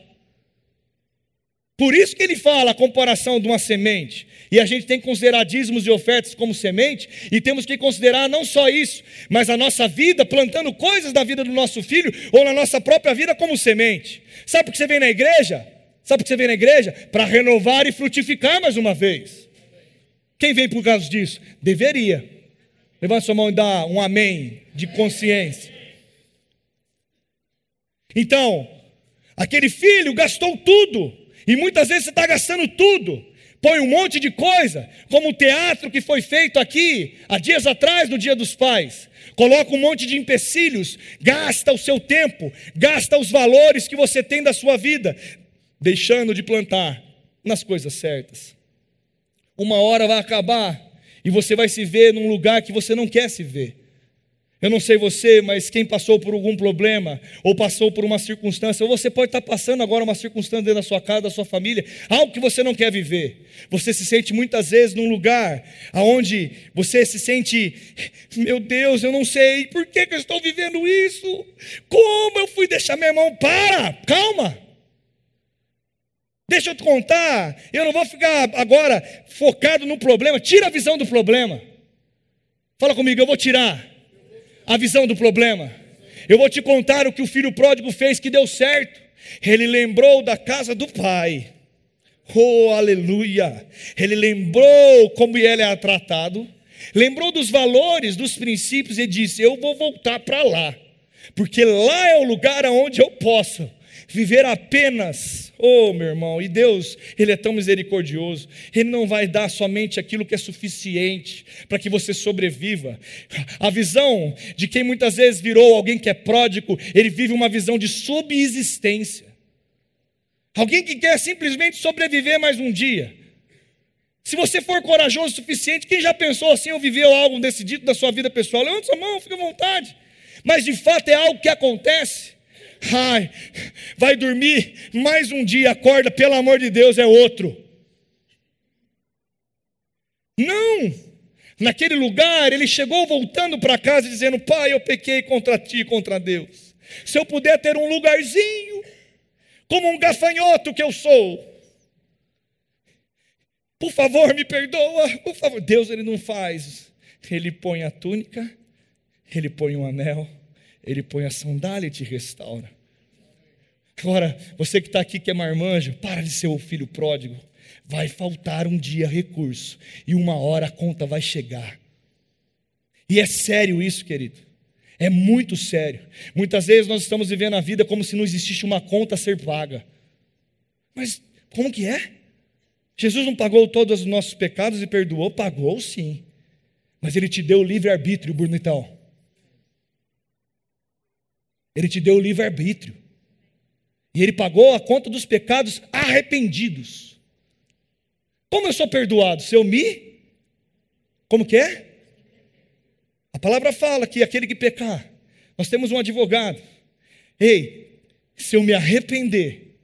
Por isso que ele fala a comparação de uma semente. E a gente tem que considerar dízimos e ofertas como semente, e temos que considerar não só isso, mas a nossa vida, plantando coisas da vida do nosso filho, ou na nossa própria vida como semente. Sabe por que você vem na igreja? Sabe por que você vem na igreja? Para renovar e frutificar mais uma vez. Quem vem por causa disso? Deveria. Levante sua mão e dá um amém de consciência. Então, aquele filho gastou tudo e muitas vezes você está gastando tudo. Põe um monte de coisa, como o teatro que foi feito aqui há dias atrás, no Dia dos Pais. Coloca um monte de empecilhos, gasta o seu tempo, gasta os valores que você tem da sua vida, deixando de plantar nas coisas certas. Uma hora vai acabar e você vai se ver num lugar que você não quer se ver. Eu não sei você, mas quem passou por algum problema, ou passou por uma circunstância, ou você pode estar passando agora uma circunstância dentro da sua casa, da sua família, algo que você não quer viver. Você se sente muitas vezes num lugar onde você se sente, meu Deus, eu não sei, por que, que eu estou vivendo isso? Como eu fui deixar meu irmão? Para, calma. Deixa eu te contar, eu não vou ficar agora focado no problema, tira a visão do problema. Fala comigo, eu vou tirar a visão do problema. Eu vou te contar o que o filho pródigo fez que deu certo. Ele lembrou da casa do pai. Oh, aleluia! Ele lembrou como ele era tratado, lembrou dos valores, dos princípios e disse: Eu vou voltar para lá, porque lá é o lugar onde eu posso viver apenas, oh meu irmão, e Deus, Ele é tão misericordioso, Ele não vai dar somente aquilo que é suficiente para que você sobreviva. A visão de quem muitas vezes virou alguém que é pródigo, ele vive uma visão de subsistência. Alguém que quer simplesmente sobreviver mais um dia. Se você for corajoso o suficiente, quem já pensou assim ou viveu algo decidido da sua vida pessoal? Levanta sua mão, fica à vontade. Mas de fato é algo que acontece. Ai, vai dormir mais um dia, acorda, pelo amor de Deus, é outro. Não! Naquele lugar, ele chegou voltando para casa dizendo: Pai, eu pequei contra ti, contra Deus. Se eu puder ter um lugarzinho, como um gafanhoto que eu sou, por favor, me perdoa, por favor. Deus, ele não faz. Ele põe a túnica, ele põe um anel ele põe a sandália e te restaura. Agora, você que está aqui que é marmanjo, para de ser o filho pródigo. Vai faltar um dia recurso e uma hora a conta vai chegar. E é sério isso, querido. É muito sério. Muitas vezes nós estamos vivendo a vida como se não existisse uma conta a ser paga. Mas como que é? Jesus não pagou todos os nossos pecados e perdoou? Pagou sim. Mas ele te deu o livre-arbítrio, bonitão. Ele te deu o livre-arbítrio. E ele pagou a conta dos pecados arrependidos. Como eu sou perdoado? Se eu me. Como que é? A palavra fala que aquele que pecar, nós temos um advogado. Ei, se eu me arrepender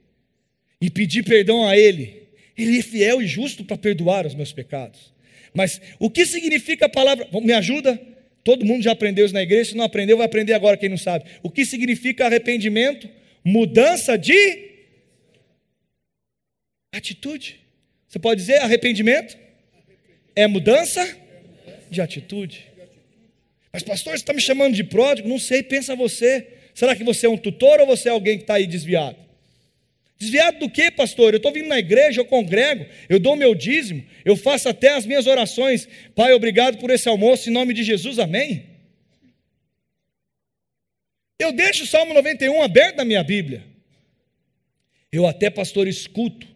e pedir perdão a ele, ele é fiel e justo para perdoar os meus pecados. Mas o que significa a palavra? Me ajuda? Todo mundo já aprendeu isso na igreja, se não aprendeu, vai aprender agora, quem não sabe. O que significa arrependimento? Mudança de atitude. Você pode dizer arrependimento? É mudança de atitude. Mas, pastor, você está me chamando de pródigo? Não sei, pensa você. Será que você é um tutor ou você é alguém que está aí desviado? Desviado do que, pastor? Eu estou vindo na igreja, eu congrego, eu dou meu dízimo, eu faço até as minhas orações. Pai, obrigado por esse almoço, em nome de Jesus, amém? Eu deixo o Salmo 91 aberto na minha Bíblia. Eu até, pastor, escuto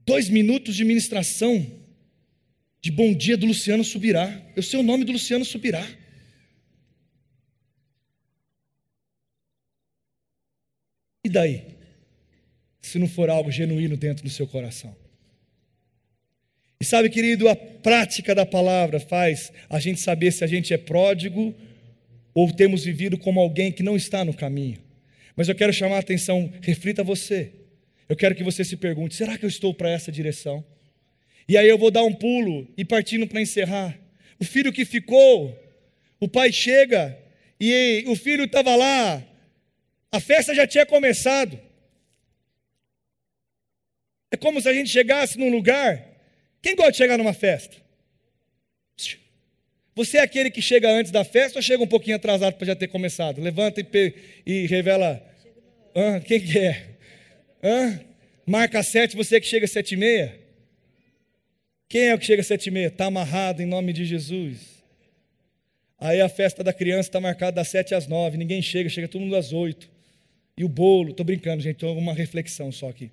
dois minutos de ministração de bom dia do Luciano Subirá. Eu sei o nome do Luciano Subirá. E daí? Se não for algo genuíno dentro do seu coração. E sabe, querido, a prática da palavra faz a gente saber se a gente é pródigo ou temos vivido como alguém que não está no caminho. Mas eu quero chamar a atenção, reflita você. Eu quero que você se pergunte: será que eu estou para essa direção? E aí eu vou dar um pulo e partindo para encerrar. O filho que ficou, o pai chega e o filho estava lá, a festa já tinha começado. É como se a gente chegasse num lugar. Quem gosta de chegar numa festa? Você é aquele que chega antes da festa ou chega um pouquinho atrasado para já ter começado? Levanta e, e revela. Quem que é? Marca sete, você que chega sete e meia? Quem é o que chega sete e meia? Está amarrado em nome de Jesus. Aí a festa da criança está marcada das sete às nove. Ninguém chega, chega todo mundo às oito. E o bolo, estou brincando, gente, uma reflexão só aqui.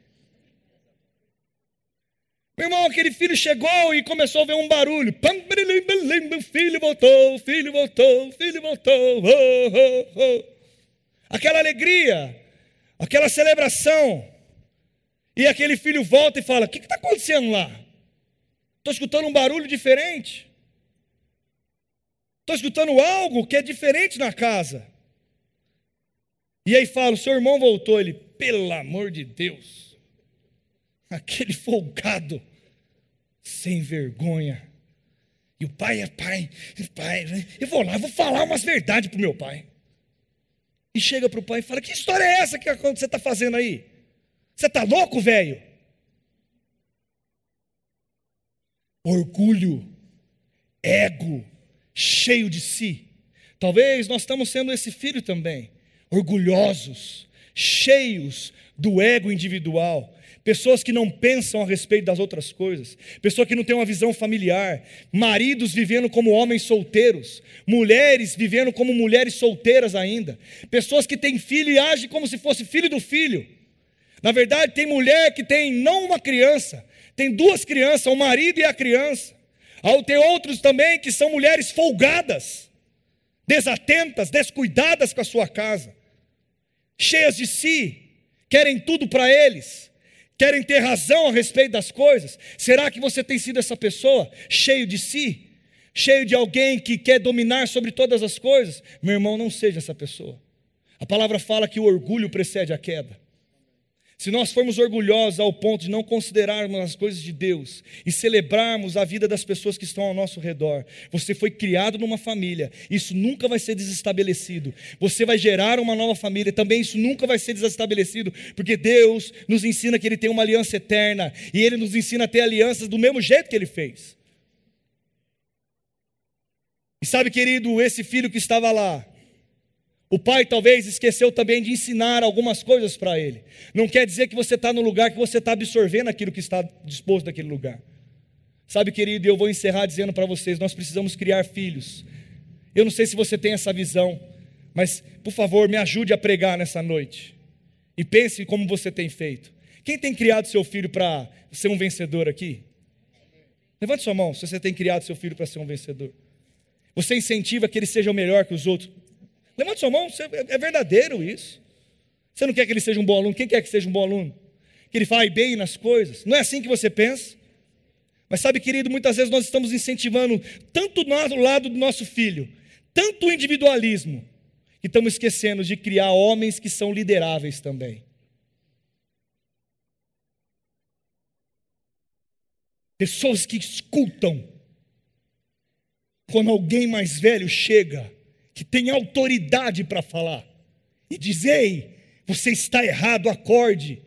Meu irmão, aquele filho chegou e começou a ver um barulho. O filho voltou, o filho voltou, filho voltou. Oh, oh, oh. Aquela alegria, aquela celebração. E aquele filho volta e fala: O que está acontecendo lá? Estou escutando um barulho diferente. Estou escutando algo que é diferente na casa. E aí fala: o seu irmão voltou. Ele, pelo amor de Deus, aquele folgado, sem vergonha. E o pai é pai, pai, né? eu vou lá, vou falar umas verdades para o meu pai. E chega para o pai e fala: Que história é essa que você está fazendo aí? Você está louco, velho? Orgulho, ego, cheio de si. Talvez nós estamos sendo esse filho também, orgulhosos, cheios do ego individual, pessoas que não pensam a respeito das outras coisas, pessoas que não têm uma visão familiar, maridos vivendo como homens solteiros, mulheres vivendo como mulheres solteiras ainda, pessoas que têm filho e agem como se fosse filho do filho. Na verdade, tem mulher que tem não uma criança, tem duas crianças, o marido e a criança. Tem outros também que são mulheres folgadas, desatentas, descuidadas com a sua casa, cheias de si, querem tudo para eles, querem ter razão a respeito das coisas. Será que você tem sido essa pessoa, cheio de si, cheio de alguém que quer dominar sobre todas as coisas? Meu irmão, não seja essa pessoa. A palavra fala que o orgulho precede a queda. Se nós formos orgulhosos ao ponto de não considerarmos as coisas de Deus e celebrarmos a vida das pessoas que estão ao nosso redor, você foi criado numa família, isso nunca vai ser desestabelecido. Você vai gerar uma nova família, também isso nunca vai ser desestabelecido, porque Deus nos ensina que Ele tem uma aliança eterna e Ele nos ensina a ter alianças do mesmo jeito que Ele fez. E sabe, querido, esse filho que estava lá, o pai talvez esqueceu também de ensinar algumas coisas para ele. Não quer dizer que você está no lugar que você está absorvendo aquilo que está disposto naquele lugar. Sabe, querido, eu vou encerrar dizendo para vocês: nós precisamos criar filhos. Eu não sei se você tem essa visão, mas por favor, me ajude a pregar nessa noite. E pense como você tem feito. Quem tem criado seu filho para ser um vencedor aqui? Levante sua mão se você tem criado seu filho para ser um vencedor. Você incentiva que ele seja melhor que os outros. Levante sua mão, é verdadeiro isso. Você não quer que ele seja um bom aluno? Quem quer que seja um bom aluno? Que ele fale bem nas coisas? Não é assim que você pensa? Mas sabe, querido, muitas vezes nós estamos incentivando tanto do lado do nosso filho, tanto o individualismo, que estamos esquecendo de criar homens que são lideráveis também. Pessoas que escutam quando alguém mais velho chega que tem autoridade para falar e diz: Ei, você está errado, acorde.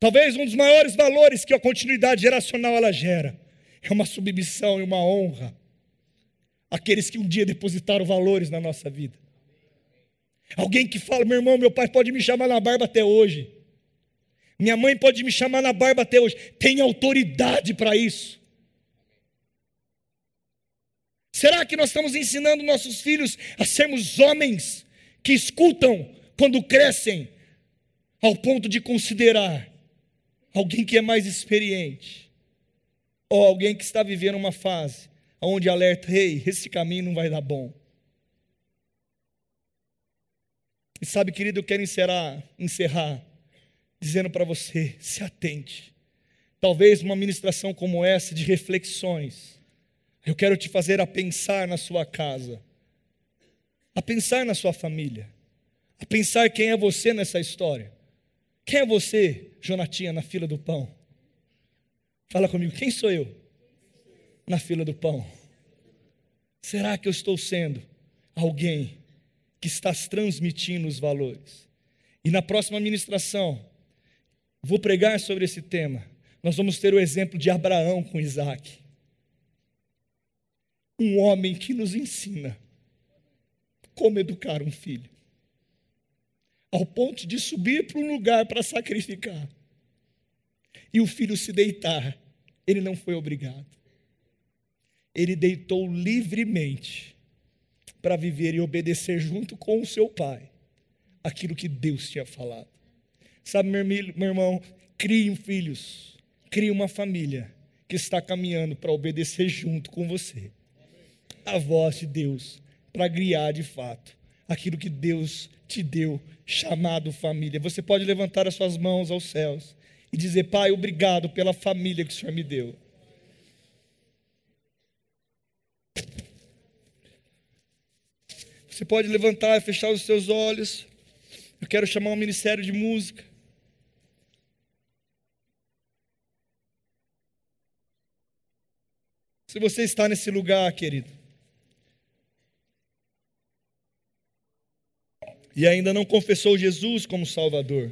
Talvez um dos maiores valores que a continuidade geracional ela gera é uma submissão e uma honra àqueles que um dia depositaram valores na nossa vida. Alguém que fala, meu irmão, meu pai pode me chamar na barba até hoje. Minha mãe pode me chamar na barba até hoje. Tem autoridade para isso. Será que nós estamos ensinando nossos filhos a sermos homens que escutam quando crescem, ao ponto de considerar alguém que é mais experiente, ou alguém que está vivendo uma fase onde alerta: ei, esse caminho não vai dar bom. E sabe, querido, eu quero encerrar, encerrar dizendo para você: se atente. Talvez uma ministração como essa, de reflexões, eu quero te fazer a pensar na sua casa, a pensar na sua família, a pensar quem é você nessa história. Quem é você, Jonatinha, na fila do pão? Fala comigo, quem sou eu na fila do pão? Será que eu estou sendo alguém que está transmitindo os valores? E na próxima ministração, vou pregar sobre esse tema. Nós vamos ter o exemplo de Abraão com Isaac um homem que nos ensina como educar um filho, ao ponto de subir para um lugar para sacrificar, e o filho se deitar, ele não foi obrigado, ele deitou livremente para viver e obedecer junto com o seu pai aquilo que Deus tinha falado. Sabe, meu irmão, crie filhos, crie uma família que está caminhando para obedecer junto com você a voz de Deus para guiar de fato aquilo que Deus te deu, chamado família. Você pode levantar as suas mãos aos céus e dizer: Pai, obrigado pela família que o Senhor me deu. Você pode levantar e fechar os seus olhos. Eu quero chamar o um ministério de música. Se você está nesse lugar, querido, e ainda não confessou Jesus como Salvador.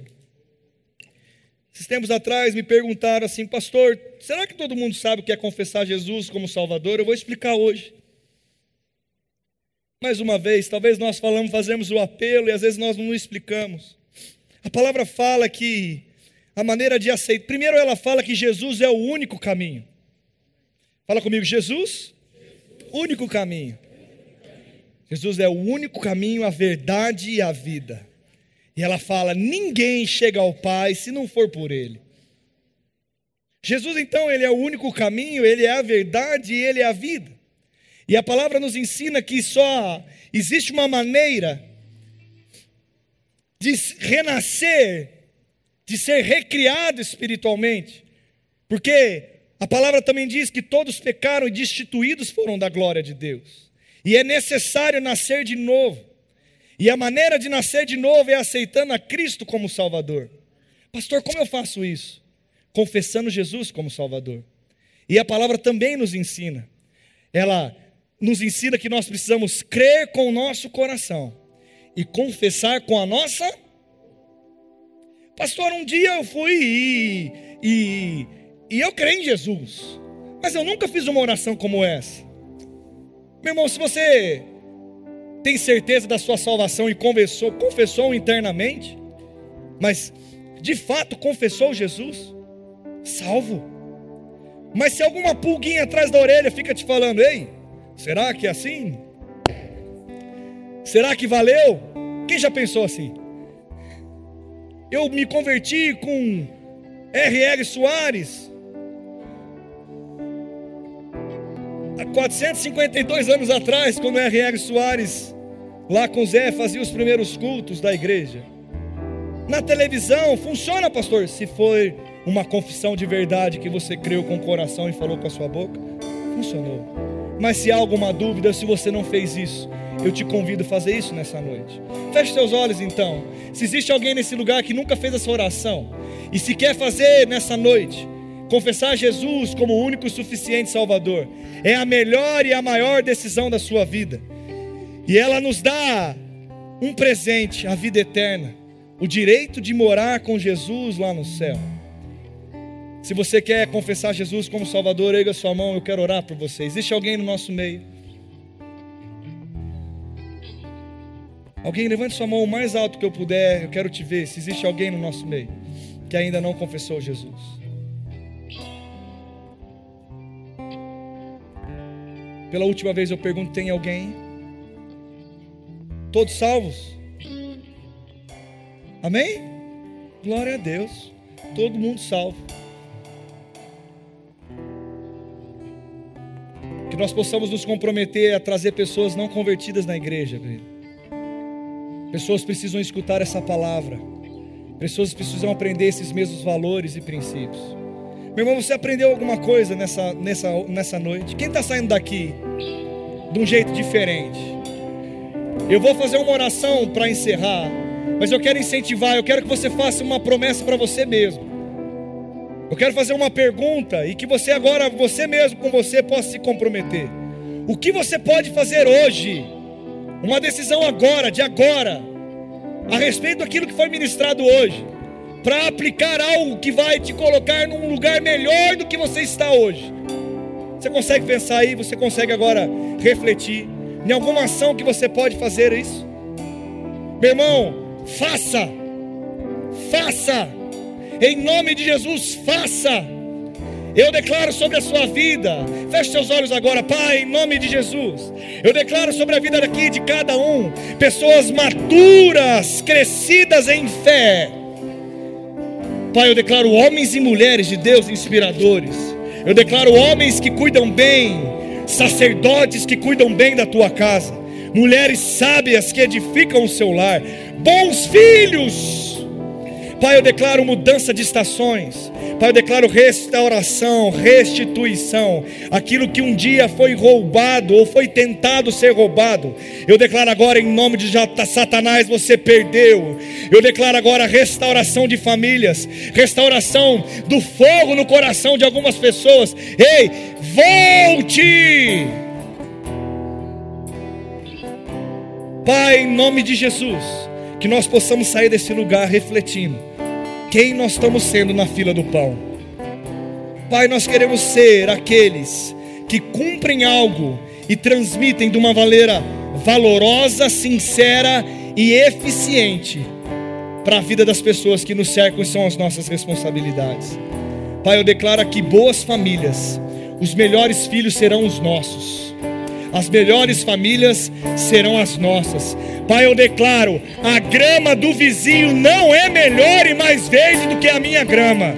Esses tempos atrás me perguntaram assim, pastor, será que todo mundo sabe o que é confessar Jesus como Salvador? Eu vou explicar hoje. Mais uma vez, talvez nós falamos, fazemos o apelo e às vezes nós não explicamos. A palavra fala que a maneira de aceitar. Primeiro, ela fala que Jesus é o único caminho. Fala comigo, Jesus, único caminho. Jesus é o único caminho, a verdade e a vida. E ela fala: ninguém chega ao Pai se não for por Ele. Jesus, então, Ele é o único caminho, Ele é a verdade e Ele é a vida. E a palavra nos ensina que só existe uma maneira de renascer, de ser recriado espiritualmente, porque a palavra também diz que todos pecaram e destituídos foram da glória de Deus. E é necessário nascer de novo. E a maneira de nascer de novo é aceitando a Cristo como Salvador. Pastor, como eu faço isso? Confessando Jesus como Salvador. E a palavra também nos ensina. Ela nos ensina que nós precisamos crer com o nosso coração e confessar com a nossa. Pastor, um dia eu fui e, e, e eu creio em Jesus, mas eu nunca fiz uma oração como essa. Meu irmão, se você tem certeza da sua salvação e confessou, confessou internamente, mas de fato confessou Jesus, salvo. Mas se alguma pulguinha atrás da orelha fica te falando, ei, será que é assim? Será que valeu? Quem já pensou assim? Eu me converti com R.L. Soares, Há 452 anos atrás, quando R.R. Soares, lá com Zé, fazia os primeiros cultos da igreja. Na televisão, funciona, pastor, se for uma confissão de verdade que você creu com o coração e falou com a sua boca, funcionou. Mas se há alguma dúvida, se você não fez isso, eu te convido a fazer isso nessa noite. Feche seus olhos então. Se existe alguém nesse lugar que nunca fez essa oração e se quer fazer nessa noite, Confessar Jesus como o único e suficiente Salvador é a melhor e a maior decisão da sua vida. E ela nos dá um presente, a vida eterna, o direito de morar com Jesus lá no céu. Se você quer confessar Jesus como Salvador, erga sua mão, eu quero orar por você. Existe alguém no nosso meio? Alguém levante sua mão o mais alto que eu puder, eu quero te ver. Se existe alguém no nosso meio que ainda não confessou Jesus. Pela última vez eu pergunto: tem alguém? Todos salvos? Amém? Glória a Deus. Todo mundo salvo. Que nós possamos nos comprometer a trazer pessoas não convertidas na igreja. Pessoas precisam escutar essa palavra. Pessoas precisam aprender esses mesmos valores e princípios. Meu irmão, você aprendeu alguma coisa nessa, nessa, nessa noite? Quem está saindo daqui de um jeito diferente? Eu vou fazer uma oração para encerrar, mas eu quero incentivar, eu quero que você faça uma promessa para você mesmo. Eu quero fazer uma pergunta e que você agora, você mesmo com você, possa se comprometer. O que você pode fazer hoje? Uma decisão agora, de agora, a respeito daquilo que foi ministrado hoje para aplicar algo que vai te colocar num lugar melhor do que você está hoje. Você consegue pensar aí? Você consegue agora refletir em alguma ação que você pode fazer isso? Meu irmão, faça, faça, em nome de Jesus, faça. Eu declaro sobre a sua vida, feche seus olhos agora, Pai, em nome de Jesus. Eu declaro sobre a vida daqui de cada um, pessoas maduras, crescidas em fé Pai, eu declaro homens e mulheres de Deus inspiradores. Eu declaro homens que cuidam bem, sacerdotes que cuidam bem da tua casa, mulheres sábias que edificam o seu lar, bons filhos, Pai, eu declaro mudança de estações. Pai, eu declaro restauração, restituição. Aquilo que um dia foi roubado ou foi tentado ser roubado, eu declaro agora em nome de Satanás, você perdeu. Eu declaro agora restauração de famílias, restauração do fogo no coração de algumas pessoas. Ei, volte! Pai, em nome de Jesus, que nós possamos sair desse lugar refletindo quem nós estamos sendo na fila do pão. Pai, nós queremos ser aqueles que cumprem algo e transmitem de uma maneira valorosa, sincera e eficiente para a vida das pessoas que nos cercam e são as nossas responsabilidades. Pai, eu declaro aqui boas famílias, os melhores filhos serão os nossos, as melhores famílias serão as nossas. Pai, eu declaro: a grama do vizinho não é melhor e mais verde do que a minha grama.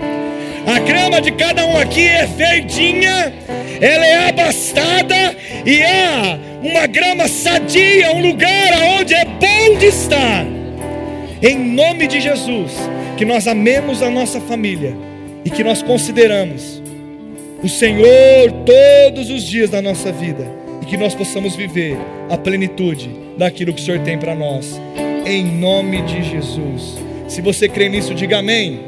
A grama de cada um aqui é verdinha, ela é abastada e é uma grama sadia, um lugar onde é bom de estar. Em nome de Jesus, que nós amemos a nossa família e que nós consideramos o Senhor todos os dias da nossa vida que nós possamos viver a plenitude daquilo que o Senhor tem para nós. Em nome de Jesus. Se você crê nisso, diga amém.